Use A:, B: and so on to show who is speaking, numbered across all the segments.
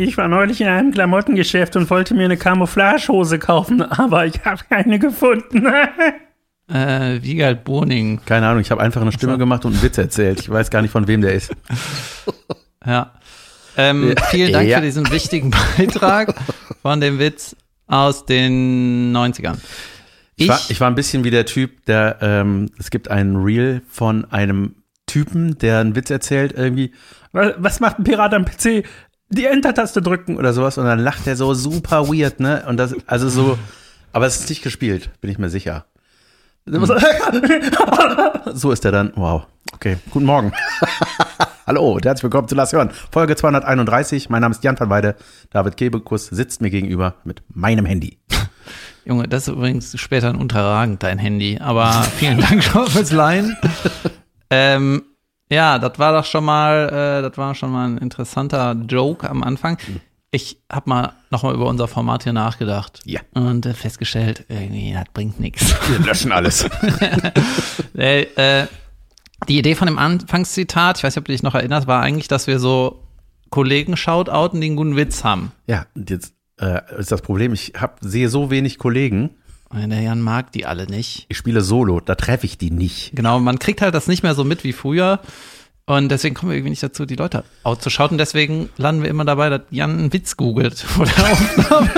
A: Ich war neulich in einem Klamottengeschäft und wollte mir eine Camouflagehose kaufen, aber ich habe keine gefunden.
B: Äh, Wiegald Boning.
C: Keine Ahnung, ich habe einfach eine Stimme gemacht und einen Witz erzählt. Ich weiß gar nicht, von wem der ist.
B: Ja. Ähm, vielen Dank
C: Ja.
B: für diesen wichtigen Beitrag von dem Witz aus den 90ern.
C: Ich, war, ich war ein bisschen wie der Typ, der, ähm, es gibt einen Reel von einem Typen, der einen Witz erzählt, irgendwie, was, was macht ein Pirat am PC? Die Enter-Taste drücken oder sowas und dann lacht er so super weird, ne? Und das, also so, aber es ist nicht gespielt, bin ich mir sicher. So ist er dann, wow. Okay, guten Morgen. Hallo und herzlich willkommen zu Lass hören. Folge 231. Mein Name ist Jan van Weide. David Kebekus sitzt mir gegenüber mit meinem Handy.
B: Junge, das ist übrigens später ein unterragend, dein Handy. Aber vielen Dank schon fürs Leihen. ähm, ja, das war doch schon mal, äh, das war schon mal ein interessanter Joke am Anfang. Ich habe mal nochmal über unser Format hier nachgedacht.
C: Ja.
B: Und äh, festgestellt, irgendwie, das bringt nichts.
C: Wir löschen alles.
B: Äh, äh, die Idee von dem Anfangszitat, ich weiß nicht, ob du dich noch erinnerst, war eigentlich, dass wir so Kollegen shoutouten, die einen guten Witz haben.
C: Ja, und jetzt äh, ist das Problem, ich hab, sehe so wenig Kollegen.
B: Der Jan mag die alle nicht.
C: Ich spiele Solo, da treffe ich die nicht.
B: Genau, man kriegt halt das nicht mehr so mit wie früher. Und deswegen kommen wir irgendwie nicht dazu, die Leute auszuschauten. Deswegen landen wir immer dabei, dass Jan einen Witz googelt vor der Aufnahme.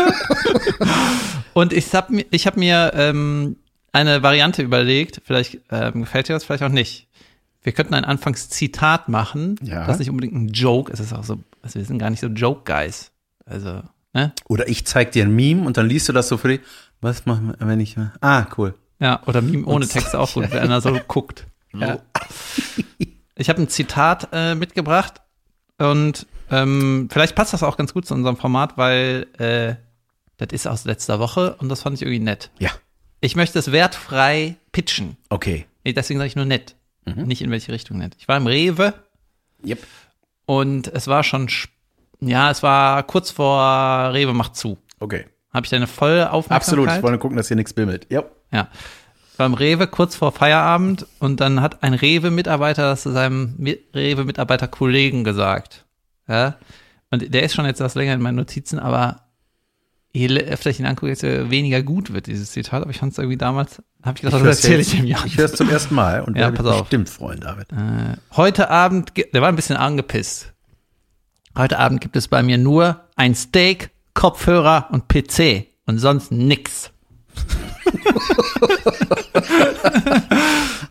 B: Und ich habe mir, ich hab mir ähm, eine Variante überlegt. Vielleicht ähm, gefällt dir das, vielleicht auch nicht. Wir könnten ein Anfangszitat machen.
C: Ja.
B: Das ist nicht unbedingt ein Joke. Es ist auch so, also wir sind gar nicht so Joke-Guys. Also, ne?
C: Oder ich zeig dir ein Meme und dann liest du das so für dich. Was machen wir, wenn ich. Ah, cool.
B: Ja, oder Meme ohne Text auch gut, wenn einer so guckt. Ja. Ich habe ein Zitat äh, mitgebracht und ähm, vielleicht passt das auch ganz gut zu unserem Format, weil äh, das ist aus letzter Woche und das fand ich irgendwie nett.
C: Ja.
B: Ich möchte es wertfrei pitchen.
C: Okay.
B: Nee, Deswegen sage ich nur nett. Nicht in welche Richtung nett. Ich war im Rewe
C: Yep.
B: und es war schon, sp- ja, es war kurz vor Rewe macht zu.
C: Okay.
B: Habe ich deine volle Aufmerksamkeit?
C: Absolut. Ich wollte gucken, dass hier nichts bimmelt. Ja.
B: Ja. Beim Rewe kurz vor Feierabend und dann hat ein Rewe-Mitarbeiter das zu seinem Mi- Rewe-Mitarbeiter-Kollegen gesagt. Ja. Und der ist schon jetzt etwas länger in meinen Notizen, aber je öfter ich ihn angucke, desto weniger gut wird dieses Zitat. Aber ich fand es irgendwie damals, habe ich gedacht, das erzähle ich ihm ja.
C: Ich höre es zum ersten Mal und
B: Ja, pass auf.
C: bestimmt freuen, David.
B: Äh, heute Abend, der war ein bisschen angepisst. Heute Abend gibt es bei mir nur ein Steak, Kopfhörer und PC und sonst nix.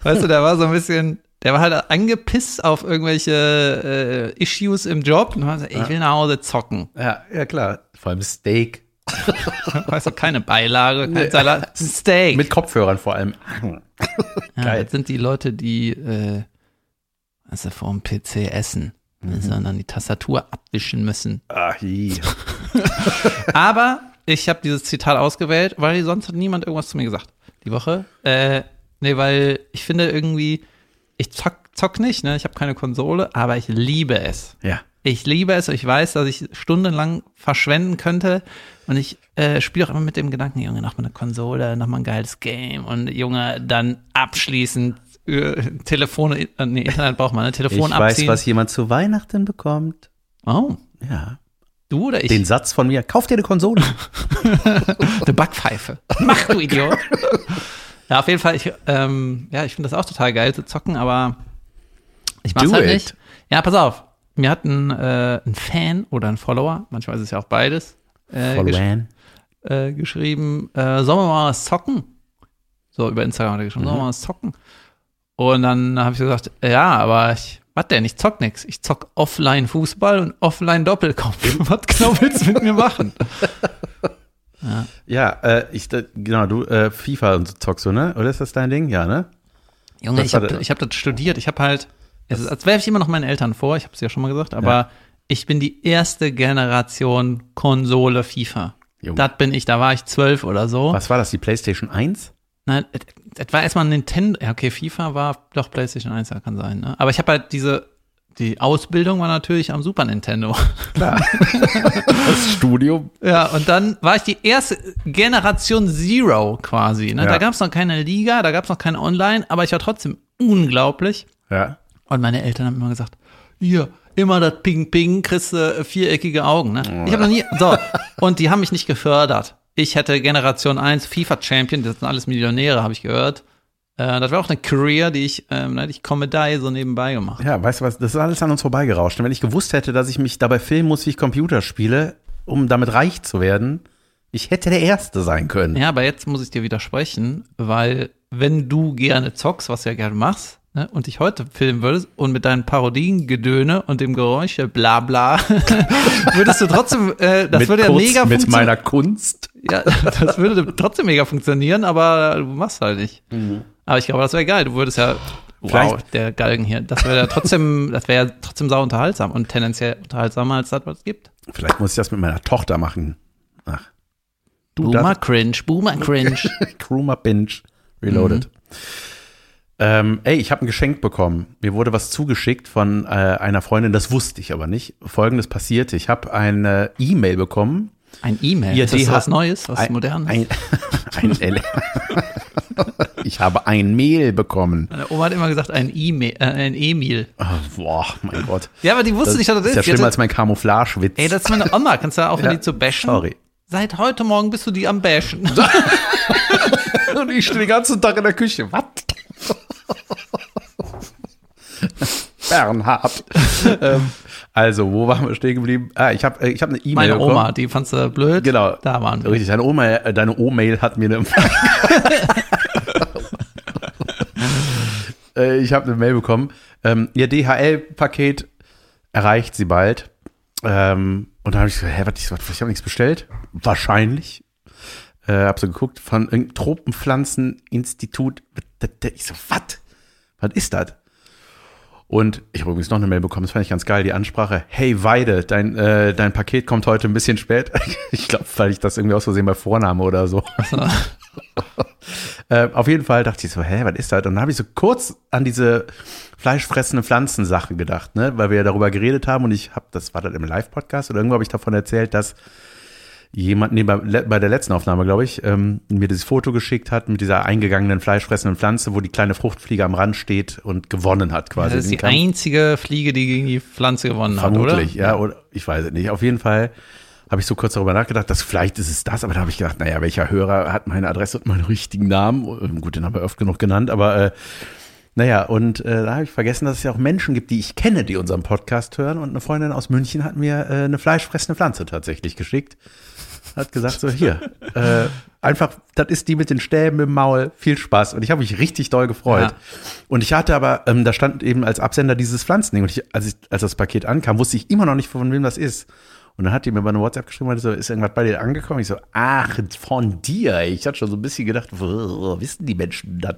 B: weißt du, der war so ein bisschen, der war halt angepisst auf irgendwelche äh, Issues im Job und hat gesagt, ich will nach Hause zocken.
C: Ja, ja klar. Vor allem Steak.
B: Weißt du, keine Beilage, kein Salat, ein Steak.
C: Mit Kopfhörern vor allem.
B: Ja,
C: Geil.
B: das sind die Leute, die äh, also vor dem PC essen, sondern die Tastatur abwischen müssen.
C: Je.
B: Aber ich habe dieses Zitat ausgewählt, weil sonst hat niemand irgendwas zu mir gesagt. Die Woche. Äh, nee, weil ich finde irgendwie, ich zock, zock nicht, ne? Ich habe keine Konsole, aber ich liebe es.
C: Ja.
B: Ich liebe es. Ich weiß, dass ich stundenlang verschwenden könnte. Und ich äh, spiele auch immer mit dem Gedanken, Junge, noch mal eine Konsole, noch mal ein geiles Game. Und Junge, dann abschließend äh, Telefon, äh, nee, Internet braucht man, ne? Telefon
C: Ich weiß,
B: abziehen.
C: was jemand zu Weihnachten bekommt.
B: oh,
C: Ja.
B: Du oder ich?
C: Den Satz von mir. Kauf dir eine Konsole.
B: Eine Backpfeife. Mach, du Idiot. ja, auf jeden Fall, ich, ähm, ja, ich finde das auch total geil zu zocken, aber ich mach's
C: Do
B: halt
C: it.
B: nicht. Ja, pass auf. Mir hat ein, äh, ein Fan oder ein Follower, manchmal ist es ja auch beides, äh, gesch äh, geschrieben, äh, sollen wir mal was zocken? So, über Instagram hat er geschrieben, sollen wir mal was zocken? Und dann habe ich gesagt, ja, aber ich, was denn? Ich zock nix. Ich zock offline Fußball und offline Doppelkopf. was genau willst du mit mir machen?
C: Ja, äh, ich, genau, du, äh, FIFA und so zockst du, ne? Oder ist das dein Ding? Ja, ne?
B: Junge,
C: Das
B: ich habe ich hab das studiert. Ich habe halt, es ist, als werfe ich immer noch meinen Eltern vor, ich habe es ja schon mal gesagt, aber
C: Ja.
B: ich bin die erste Generation Konsole FIFA.
C: Junge.
B: Das bin ich, da war ich zwölf oder so.
C: Was war das, die PlayStation 1?
B: Nein, es- es war erstmal Nintendo. Ja, okay, FIFA war doch PlayStation 1, ja, kann sein, ne? Aber ich habe halt diese, die Ausbildung war natürlich am Super Nintendo.
C: Klar. das Studio.
B: Ja, und dann war ich die erste Generation Zero quasi. Ne?
C: Ja.
B: Da gab es noch keine Liga, da gab es noch keine Online, aber ich war trotzdem unglaublich.
C: Ja.
B: Und meine Eltern haben immer gesagt, hier, immer das Ping-Ping, kriegst du äh, viereckige Augen. Ne? Ich habe noch nie, so, und die haben mich nicht gefördert. Ich hätte Generation 1 FIFA-Champion, das sind alles Millionäre, habe ich gehört. Äh, das wäre auch eine Career, die ich, ähm, hätte ich Comedy so nebenbei gemacht.
C: Ja, weißt du was, das ist alles an uns vorbeigerauscht. Und wenn ich gewusst hätte, dass ich mich dabei filmen muss, wie ich Computer spiele, um damit reich zu werden, ich hätte der Erste sein können.
B: Ja, aber jetzt muss ich dir widersprechen, weil wenn du gerne zockst, was du ja gerne machst, ne, und dich heute filmen würdest und mit deinen Parodien Gedöne und dem Geräusche bla bla, würdest du trotzdem, äh, das
C: mit
B: würde ja
C: kurz,
B: mega
C: Mit
B: funktionieren.
C: meiner Kunst.
B: Ja, das würde trotzdem mega funktionieren, aber du machst halt nicht. Aber ich glaube, das wäre geil. Du würdest ja, wow,
C: Vielleicht-
B: der Galgen hier, das wäre ja trotzdem, das wäre ja trotzdem sau unterhaltsam und tendenziell unterhaltsamer als das, was es gibt.
C: Vielleicht muss ich das mit meiner Tochter machen. Ach. Du
B: Boomer Cringe, Boomer Cringe.
C: Kruma Binge Reloaded. Ähm, ey, ich habe ein Geschenk bekommen. Mir wurde was zugeschickt von äh, einer Freundin, das wusste ich aber nicht. Folgendes passierte. Ich habe eine E-Mail bekommen.
B: Ein E-Mail.
C: Ja,
B: das was Neues, was
C: ein,
B: Modernes?
C: Ein, ein L ich habe ein Mail bekommen.
B: Meine Oma hat immer gesagt, ein E-Mail, äh, ein E-Mail.
C: Oh, boah, mein Gott.
B: Ja, aber die wusste
C: Das
B: nicht, was das
C: ist
B: ist.
C: ja schlimmer als mein Camouflage-Witz.
B: Ey, das ist meine Oma. Kannst du aufhören,
C: Ja,
B: die zu bashen?
C: sorry.
B: Seit heute Morgen bist du die am bashen.
C: Und ich stehe den ganzen Tag in der Küche. Was? Bernhard. ähm, also, wo waren wir stehen geblieben? Ah, ich habe ich hab eine E-Mail
B: Meine
C: bekommen.
B: Oma, die fandst du blöd.
C: Genau.
B: Da waren wir.
C: Richtig, deine Oma, äh, deine O-Mail hat mir eine. Äh, ich habe eine Mail bekommen. Ähm, ihr DHL-Paket erreicht sie bald. Ähm, und dann habe ich so, hä, was, ich, was, ich habe nichts bestellt. Wahrscheinlich. Äh, hab so geguckt von irgendeinem Tropenpflanzeninstitut. Ich so, was? Was ist das? Und ich habe übrigens noch eine Mail bekommen, das fand ich ganz geil, die Ansprache, hey Weide, dein, äh, dein Paket kommt heute ein bisschen spät. Ich glaube, weil ich das irgendwie aus Versehen bei Vorname oder so. äh, auf jeden Fall dachte ich so, hä, was ist das? Und dann habe ich so kurz an diese fleischfressende Pflanzensache gedacht, ne? weil wir ja darüber geredet haben und ich habe, das war dann im Live-Podcast oder irgendwo habe ich davon erzählt, dass jemand, nee, bei, bei der letzten Aufnahme, glaube ich, ähm, mir dieses Foto geschickt hat mit dieser eingegangenen fleischfressenden Pflanze, wo die kleine Fruchtfliege am Rand steht und gewonnen hat quasi.
B: Das ist die
C: Kampf.
B: einzige Fliege, die gegen die Pflanze gewonnen
C: Vermutlich,
B: hat, oder?
C: ja, oder ich weiß es nicht. Auf jeden Fall habe ich so kurz darüber nachgedacht, dass vielleicht ist es das, aber da habe ich gedacht, naja, welcher Hörer hat meine Adresse und meinen richtigen Namen? Ähm, Gut, den haben wir oft genug genannt, aber äh, naja, und äh, da habe ich vergessen, dass es ja auch Menschen gibt, die ich kenne, die unseren Podcast hören. Und eine Freundin aus München hat mir äh, eine fleischfressende Pflanze tatsächlich geschickt. Hat gesagt, so hier, äh, einfach, das ist die mit den Stäben im Maul, viel Spaß. Und ich habe mich richtig doll gefreut.
B: Ja.
C: Und ich hatte aber, ähm, da stand eben als Absender dieses Pflanzending. Und ich, als, ich, als das Paket ankam, wusste ich immer noch nicht, von wem das ist. Und dann hat die mir bei einer WhatsApp geschrieben, so, ist irgendwas bei dir angekommen? Ich so, ach, von dir. Ich hatte schon so ein bisschen gedacht, wo wissen die Menschen das?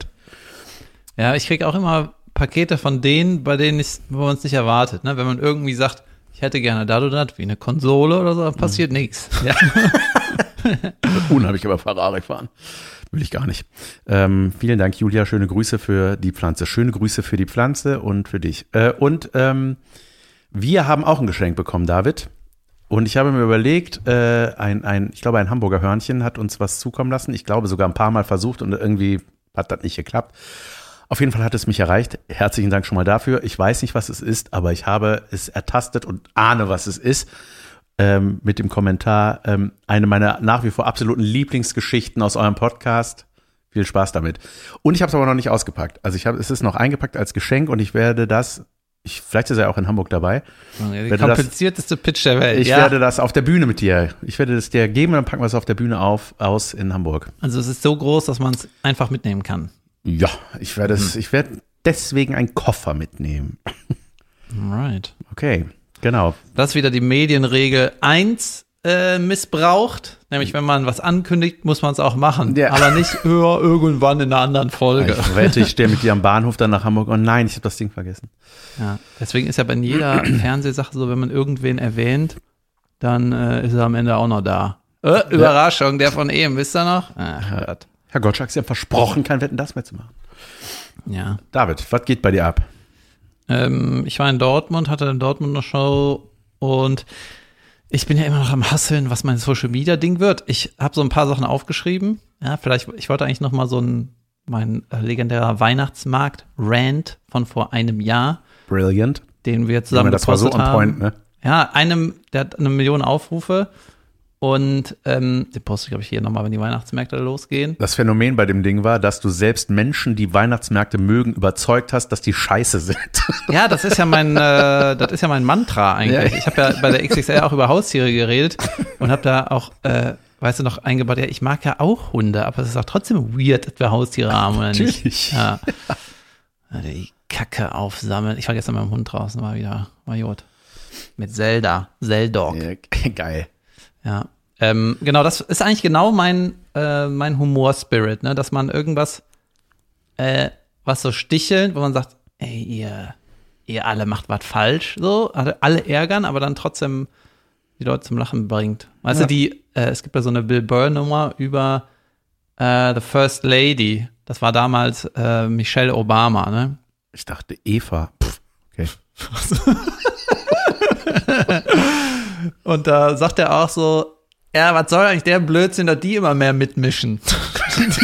B: Ja, ich kriege auch immer Pakete von denen, bei denen ich, wo man es nicht erwartet. Ne? Wenn man irgendwie sagt, ich hätte gerne das oder das, wie eine Konsole oder so, passiert nichts. Ja.
C: Unheimlich aber Ferrari fahren. Will ich gar nicht. Ähm, vielen Dank, Julia. Schöne Grüße für die Pflanze. Schöne Grüße für die Pflanze und für dich. Äh, und ähm, wir haben auch ein Geschenk bekommen, David. Und ich habe mir überlegt, äh, ein, ein, ich glaube, ein Hamburger Hörnchen hat uns was zukommen lassen. Ich glaube, sogar ein paar Mal versucht und irgendwie hat das nicht geklappt. Auf jeden Fall hat es mich erreicht. Herzlichen Dank schon mal dafür. Ich weiß nicht, was es ist, aber ich habe es ertastet und ahne, was es ist. Ähm, mit dem Kommentar, ähm, eine meiner nach wie vor absoluten Lieblingsgeschichten aus eurem Podcast. Viel Spaß damit. Und ich habe es aber noch nicht ausgepackt. Also ich habe, es ist noch eingepackt als Geschenk und ich werde das, ich, vielleicht ist er auch in Hamburg dabei.
B: Die
C: Wenn du das-
B: komplizierteste Pitch der Welt.
C: Ich
B: ja.
C: werde das auf der Bühne mit dir. Ich werde das dir geben und dann packen wir es auf der Bühne auf, aus in Hamburg.
B: also es ist so groß, dass man es einfach mitnehmen kann.
C: Ja, ich werde es, ich werde deswegen einen Koffer mitnehmen.
B: Alright.
C: Okay, genau.
B: Das ist wieder die Medienregel 1 äh, missbraucht. Nämlich, wenn man was ankündigt, muss man es auch machen.
C: Ja.
B: Aber nicht höher irgendwann in einer anderen Folge.
C: Ich wette, ich stehe mit dir am Bahnhof dann nach Hamburg. Oh nein, ich habe das Ding vergessen.
B: Ja. Deswegen ist ja bei jeder Fernsehsache so, wenn man irgendwen erwähnt, dann äh, ist er am Ende auch noch da. Äh, Überraschung, der von eben, wisst ihr noch? Ach, Gott.
C: Herr Gottschalk, Sie haben versprochen, kein Wetten das mehr zu machen.
B: Ja.
C: David, was geht bei dir ab?
B: Ähm, ich war in Dortmund, hatte in Dortmund eine Show und ich bin ja immer noch am Hasseln, was mein Social Media Ding wird. Ich habe so ein paar Sachen aufgeschrieben. Ja, vielleicht, ich wollte eigentlich noch mal so ein, mein äh, legendärer Weihnachtsmarkt Rant von vor einem Jahr.
C: Brilliant.
B: den wir zusammen
C: Junge, das war so
B: gepostet
C: on point, ne?
B: Ja, einem, der hat eine Million Aufrufe und ähm, den poste ich, glaube ich, hier nochmal, wenn die Weihnachtsmärkte losgehen.
C: Das Phänomen bei dem Ding war, dass du selbst Menschen, die Weihnachtsmärkte mögen, überzeugt hast, dass die scheiße sind.
B: Ja, das ist ja mein, äh, das ist ja mein Mantra eigentlich.
C: Ja.
B: Ich habe ja bei der XXL auch über Haustiere geredet und habe da auch, äh, weißt du noch, eingebaut, ja, ich mag ja auch Hunde, aber es ist auch trotzdem weird, dass wir Haustiere haben oder nicht.
C: Natürlich.
B: Ja. Ja, Die Kacke aufsammeln. Ich war gestern mit dem Hund draußen, war wieder, war Jod. Mit Zelda, Zeldog.
C: Ja, geil.
B: Ja. Ähm, genau, das ist eigentlich genau mein, äh, mein Humor-Spirit, ne? dass man irgendwas, äh, was so stichelnd, wo man sagt, ey, ihr, ihr alle macht was falsch, so, alle alle ärgern, aber dann trotzdem die Leute zum Lachen bringt. Weißt
C: Ja.
B: du, die, äh, es gibt ja so eine Bill Burr-Nummer über äh, The First Lady. Das war damals äh, Michelle Obama, ne?
C: Ich dachte Eva. Pff, okay.
B: Und da sagt er auch so, ja, was soll eigentlich der Blödsinn, dass die immer mehr mitmischen?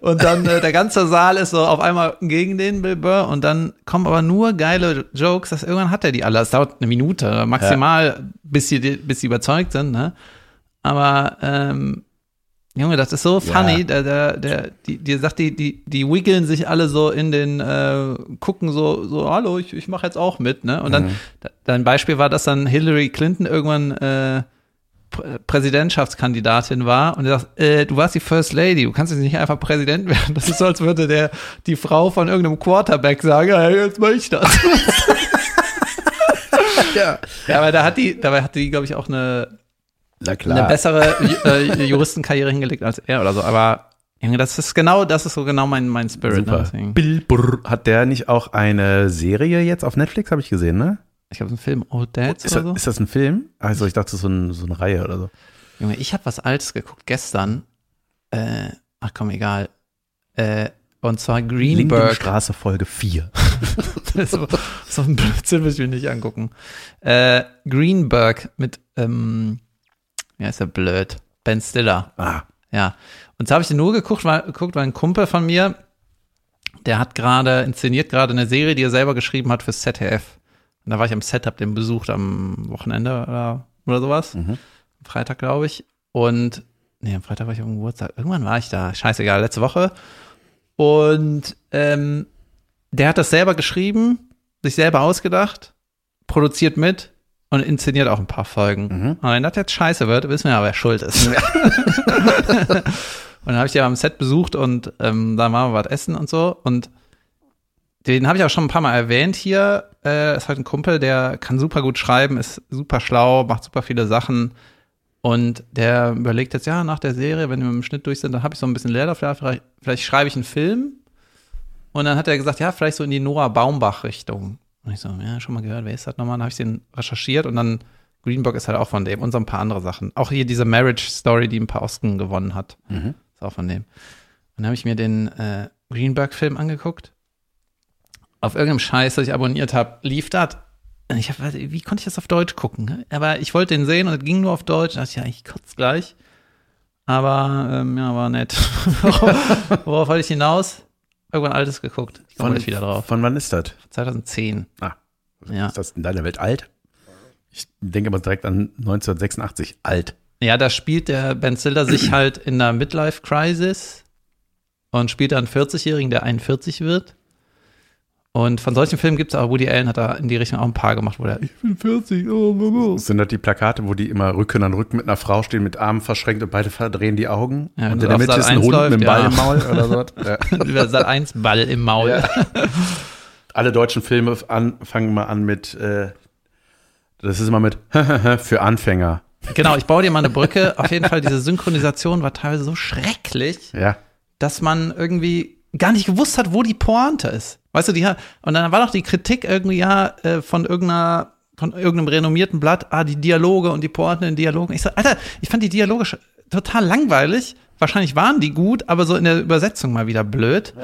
B: und dann äh, der ganze Saal ist so auf einmal gegen den Bill Burr und dann kommen aber nur geile Jokes, dass irgendwann hat er die alle. Es dauert eine Minute maximal, bis sie bis sie überzeugt sind, ne? Aber ähm, Junge, das ist so funny, der, der, der, die, die sagt, die, die, die wiggeln sich alle so in den, äh, gucken so, so, hallo, ich, ich mache jetzt auch mit, ne? Und dann, da- dein Beispiel war, dass dann Hillary Clinton irgendwann äh, Prä- Präsidentschaftskandidatin war und er sagt, äh, du warst die First Lady, du kannst jetzt nicht einfach Präsident werden. Das ist so, als würde der die Frau von irgendeinem Quarterback sagen, ja, jetzt mach ich das.
C: Ja.
B: ja, aber da hat die, dabei hat die, glaube ich, auch eine, eine
C: klar.
B: bessere äh, Juristenkarriere hingelegt als er oder so. Aber Junge, das ist genau, das ist so genau mein, mein Spirit. Ne?
C: Super.
B: Deswegen.
C: Bill Burr. Hat der nicht auch eine Serie jetzt auf Netflix, habe ich gesehen, ne?
B: Ich glaube, ein Film Old Dads
C: Ist
B: oder
C: das,
B: so.
C: ist das ein Film? Also ich dachte, ist so, ein, so eine Reihe oder so.
B: Junge, ich habe was Altes geguckt gestern. Äh, ach komm, egal. Äh, und zwar Greenberg.
C: Lindenstraße Folge 4.
B: so, so ein Blödsinn will ich mir nicht angucken. Äh, Greenberg mit, ähm, ja, ist ja blöd. Ben Stiller.
C: Ah,
B: Ja. Und so habe ich den nur geguckt, weil, geguckt, weil ein Kumpel von mir, der hat gerade, inszeniert gerade eine Serie, die er selber geschrieben hat fürs ZDF. Und da war ich am Set, hab den besucht am Wochenende oder, oder sowas.
C: Mhm.
B: Am Freitag, glaube ich. Und, nee, am Freitag war ich auf dem Geburtstag. Irgendwann war ich da. Scheißegal, letzte Woche. Und ähm, der hat das selber geschrieben, sich selber ausgedacht, produziert mit und inszeniert auch ein paar Folgen.
C: Mhm.
B: Aber wenn das jetzt scheiße wird, wissen wir ja, wer schuld ist. und dann habe ich die am Set besucht und ähm, da waren wir was essen und so. Und den habe ich auch schon ein paar Mal erwähnt hier. Äh, ist halt ein Kumpel, der kann super gut schreiben, ist super schlau, macht super viele Sachen. Und der überlegt jetzt, ja, nach der Serie, wenn wir im Schnitt durch sind, dann habe ich so ein bisschen Leerlauf, ja, vielleicht, vielleicht schreibe ich einen Film. Und dann hat er gesagt, ja, vielleicht so in die Noah Baumbach-Richtung. Und ich so, ja, schon mal gehört, wer ist das nochmal? Dann habe ich den recherchiert und dann Greenberg ist halt auch von dem und so ein paar andere Sachen. Auch hier diese Marriage Story, die ein paar Oscar gewonnen hat,
C: Mhm.
B: ist auch von dem. Und dann habe ich mir den äh, Greenberg-Film angeguckt. Auf irgendeinem Scheiß, das ich abonniert habe, lief das. Ich hab, wie konnte ich das auf Deutsch gucken? Aber ich wollte den sehen und es ging nur auf Deutsch. Da dachte ich, ja, ich kotze gleich. Aber, ähm, ja, war nett. Worauf wollte ich hinaus? Irgendwann Altes geguckt. Ich komme gleich wieder drauf.
C: von wann ist das?
B: 2010.
C: Ah,
B: Ja.
C: ist das in deiner Welt alt? Ich denke mal direkt an 1986. Alt.
B: Ja, da spielt der Ben Stiller sich halt in der Midlife-Crisis und spielt einen 40-Jährigen, der 41 wird. Und von solchen Filmen gibt es auch, Woody Allen hat da in die Richtung auch ein paar gemacht, wo der, ich bin 40, oh, oh, oh.
C: Sind das die Plakate, wo die immer Rücken an Rücken mit einer Frau stehen, mit Armen verschränkt und beide verdrehen die Augen?
B: Ja,
C: und in der Mitte ist ein
B: 1
C: Hund
B: läuft,
C: mit einem Ball
B: ja.
C: im Maul oder so. Ja.
B: über Sat 1 Ball im Maul.
C: Alle deutschen Filme an, fangen mal an mit, äh, das ist immer mit für Anfänger.
B: Genau, ich baue dir mal eine Brücke. Auf jeden Fall, diese Synchronisation war teilweise so schrecklich,
C: Ja.
B: dass man irgendwie gar nicht gewusst hat, wo die Pointe ist. Weißt du, die und dann war noch die Kritik irgendwie ja äh, von irgendeiner, von irgendeinem renommierten Blatt, ah, die Dialoge und die Pointen in Dialogen. Ich so, Alter, ich fand die Dialoge total langweilig. Wahrscheinlich waren die gut, aber so in der Übersetzung mal wieder blöd.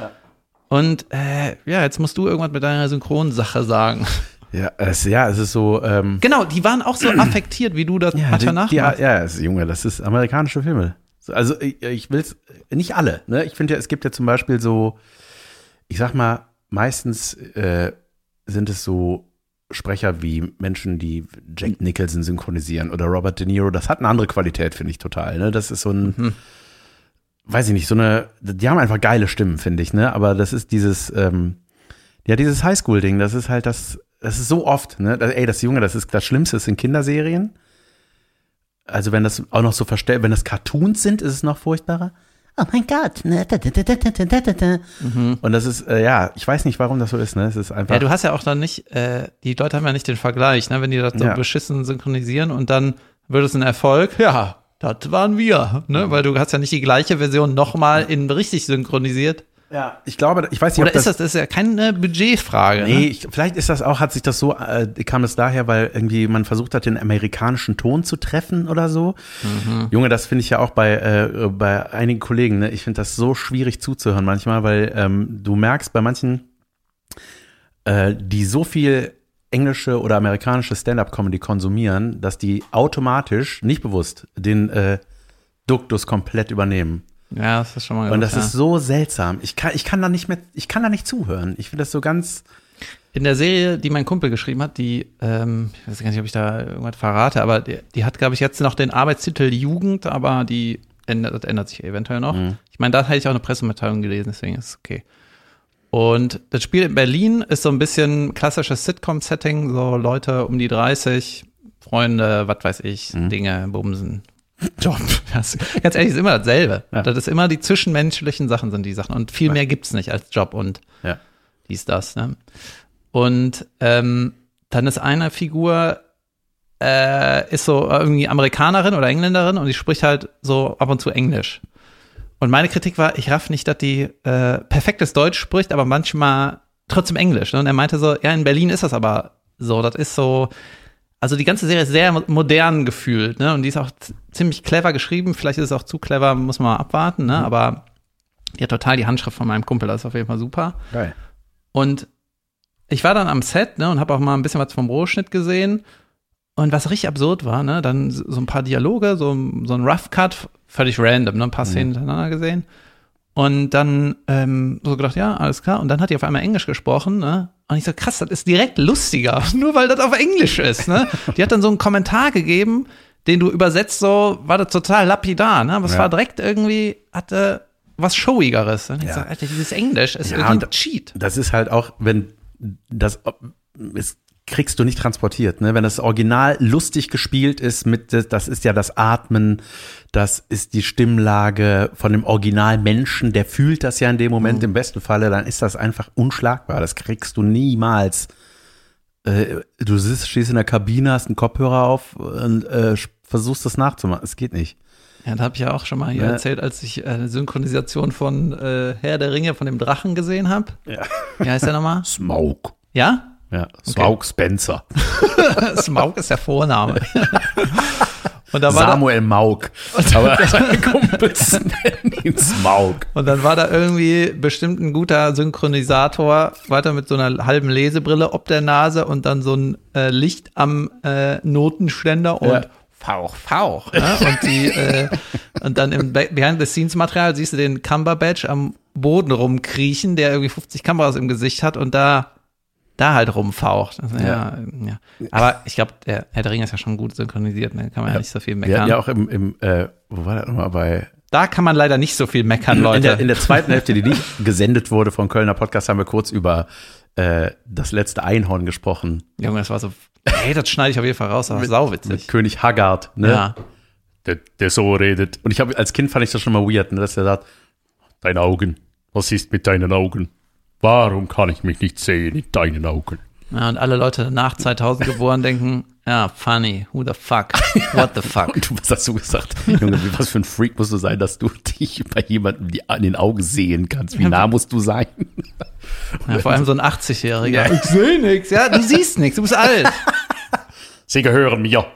B: Und äh, ja, jetzt musst du irgendwas mit deiner Synchronsache sagen.
C: Ja, es, ja, es ist so, ähm,
B: Genau, die waren auch so affektiert, wie du das
C: ja,
B: manchmal
C: die, die, ja,
B: nachmachst.
C: ja, es, Junge, das ist amerikanische Filme. So, Also ich, ich will's, nicht alle, ne? Ich finde ja, es gibt ja zum Beispiel so, ich sag mal, meistens äh, sind es so Sprecher wie Menschen, die Jack Nicholson synchronisieren oder Robert De Niro. Das hat eine andere Qualität, finde ich total. Ne? Das ist so ein,
B: Mhm.
C: weiß ich nicht, so eine, die haben einfach geile Stimmen, finde ich, ne? Aber das ist dieses, ähm, ja, dieses Highschool-Ding, das ist halt das, das ist so oft, ne? Das, ey, das Junge, das ist das Schlimmste ist in Kinderserien. Also wenn das auch noch so verstellt, wenn das Cartoons sind, ist es noch furchtbarer oh mein Gott. Ne, mhm. Und das ist, äh, ja, ich weiß nicht, warum das so ist, ne? Es ist einfach.
B: Ja, du hast ja auch dann nicht, äh, die Leute haben ja nicht den Vergleich, ne? Wenn die das so
C: ja.
B: beschissen synchronisieren und dann wird es ein Erfolg, ja, das waren wir, ne? Mhm. Weil du hast ja nicht die gleiche Version nochmal in richtig synchronisiert
C: ja, ich glaube, ich weiß nicht,
B: Oder
C: ob
B: ist das, das ist ja keine Budgetfrage.
C: Nee,
B: Ne?
C: ich, vielleicht ist das auch, hat sich das so, äh, kam es daher, weil irgendwie man versucht hat, den amerikanischen Ton zu treffen oder so. Junge, das finde ich ja auch bei, äh, bei einigen Kollegen, ne? ich finde das so schwierig zuzuhören manchmal, weil ähm, du merkst bei manchen, äh, die so viel englische oder amerikanische Stand-up-Comedy konsumieren, dass die automatisch, nicht bewusst, den äh, Duktus komplett übernehmen.
B: Ja, das ist schon mal
C: Und
B: gut,
C: das
B: ja.
C: ist so seltsam. Ich kann, ich kann da nicht mehr, ich kann da nicht zuhören. Ich finde das so ganz,
B: In der Serie, die mein Kumpel geschrieben hat, die, ähm, ich weiß gar nicht, ob ich da irgendwas verrate, aber die, die hat, glaube ich, jetzt noch den Arbeitstitel Jugend, aber die ändert, das ändert sich eventuell noch.
C: Mhm.
B: Ich meine, da hätte ich auch eine Pressemitteilung gelesen, deswegen ist es okay. Und das Spiel in Berlin ist so ein bisschen klassisches Sitcom-Setting, so Leute um die 30, Freunde, was weiß ich,
C: Mhm.
B: Dinge, Bumsen. Job. Das, ganz ehrlich, ist immer dasselbe.
C: Ja.
B: Das ist immer die zwischenmenschlichen Sachen sind die Sachen. Und viel mehr gibt's nicht als Job und
C: ja.
B: dies, das. Ne? Und ähm, dann ist eine Figur, äh, ist so irgendwie Amerikanerin oder Engländerin und die spricht halt so ab und zu Englisch. Und meine Kritik war, ich raff nicht, dass die äh, perfektes Deutsch spricht, aber manchmal trotzdem Englisch. Ne? Und er meinte so, ja, in Berlin ist das aber so. Das ist so, also die ganze Serie ist sehr mo- modern gefühlt, ne? Und die ist auch ziemlich clever geschrieben. Vielleicht ist es auch zu clever, muss man mal abwarten, ne? Aber die hat total die Handschrift von meinem Kumpel, das ist auf jeden Fall super.
C: Geil.
B: Und ich war dann am Set, ne, und habe auch mal ein bisschen was vom Rohschnitt gesehen. Und was richtig absurd war, ne, dann so ein paar Dialoge, so, so ein Rough Cut, völlig random, ne, ein paar Szenen hintereinander gesehen. Und dann ähm, so gedacht, ja, alles klar. Und dann hat die auf einmal Englisch gesprochen, ne? Und ich so, krass, das ist direkt lustiger, nur weil das auf Englisch ist, ne? Die hat dann so einen Kommentar gegeben, den du übersetzt, so war das total lapidar, ne? Aber es
C: Ja.
B: war direkt irgendwie, hatte was Showigeres. Und ich
C: Ja.
B: so, Alter, dieses Englisch ist
C: Ja,
B: irgendwie ein Cheat.
C: Das ist halt auch, wenn das es kriegst du nicht transportiert, ne? Wenn das Original lustig gespielt ist mit das ist ja das Atmen, das ist die Stimmlage von dem Original Menschen, der fühlt das ja in dem Moment im besten Falle, dann ist das einfach unschlagbar. Das kriegst du niemals. Äh, du sitzt, stehst in der Kabine, hast einen Kopfhörer auf und äh, versuchst das nachzumachen. Es geht nicht.
B: Ja, da habe ich ja auch schon mal hier
C: Ja.
B: erzählt, als ich äh, eine Synchronisation von äh, Herr der Ringe von dem Drachen gesehen habe.
C: Ja.
B: Wie heißt der nochmal?
C: Smoke.
B: Ja?
C: Ja, Smoke Spencer.
B: Smaug ist der Vorname. Und da
C: Samuel Mauk. Aber seine Kumpels nennen ihn Smaug.
B: und dann war da irgendwie bestimmt ein guter Synchronisator weiter mit so einer halben Lesebrille ob der Nase und dann so ein äh, Licht am äh, Notenständer und
C: Ja.
B: Fauch, Fauch. Ne? Und die äh, und dann im Be- Behind-the-Scenes-Material siehst du den Cumberbatch am Boden rumkriechen, der irgendwie 50 Kameras im Gesicht hat und da da halt rumfaucht. Also, ja. Ja, Aber ich glaube, der Herr der Ringe ist ja schon gut synchronisiert, ne? kann man ja, nicht so viel
C: Wir
B: meckern.
C: hatten ja auch im, im äh, wo war das nochmal bei?
B: Da kann man leider nicht so viel meckern, Leute.
C: In der, in der zweiten Hälfte, die nicht gesendet wurde vom Kölner Podcast, haben wir kurz über äh, das letzte Einhorn gesprochen.
B: Junge, das war so, hey, das schneide ich auf jeden Fall raus, aber
C: Mit
B: sauwitzig.
C: König Haggard, ne?
B: Ja.
C: Der, der so redet. Und ich habe als Kind fand ich das schon mal weird, ne, dass er sagt, deine Augen, was ist mit deinen Augen? Warum kann ich mich nicht sehen in deinen Augen?
B: ja, und alle Leute nach 2000 geboren denken, ja, funny, who the fuck, what the fuck.
C: Und du, was hast du gesagt? Junge, was für ein Freak musst du sein, dass du dich bei jemandem die, an den Augen sehen kannst? Wie nah musst du sein?
B: Ja, vor allem so ein 80-Jähriger.
C: Ja.
B: Ich sehe nichts. Ja, du siehst nichts, du bist alt.
C: Sie gehören mir.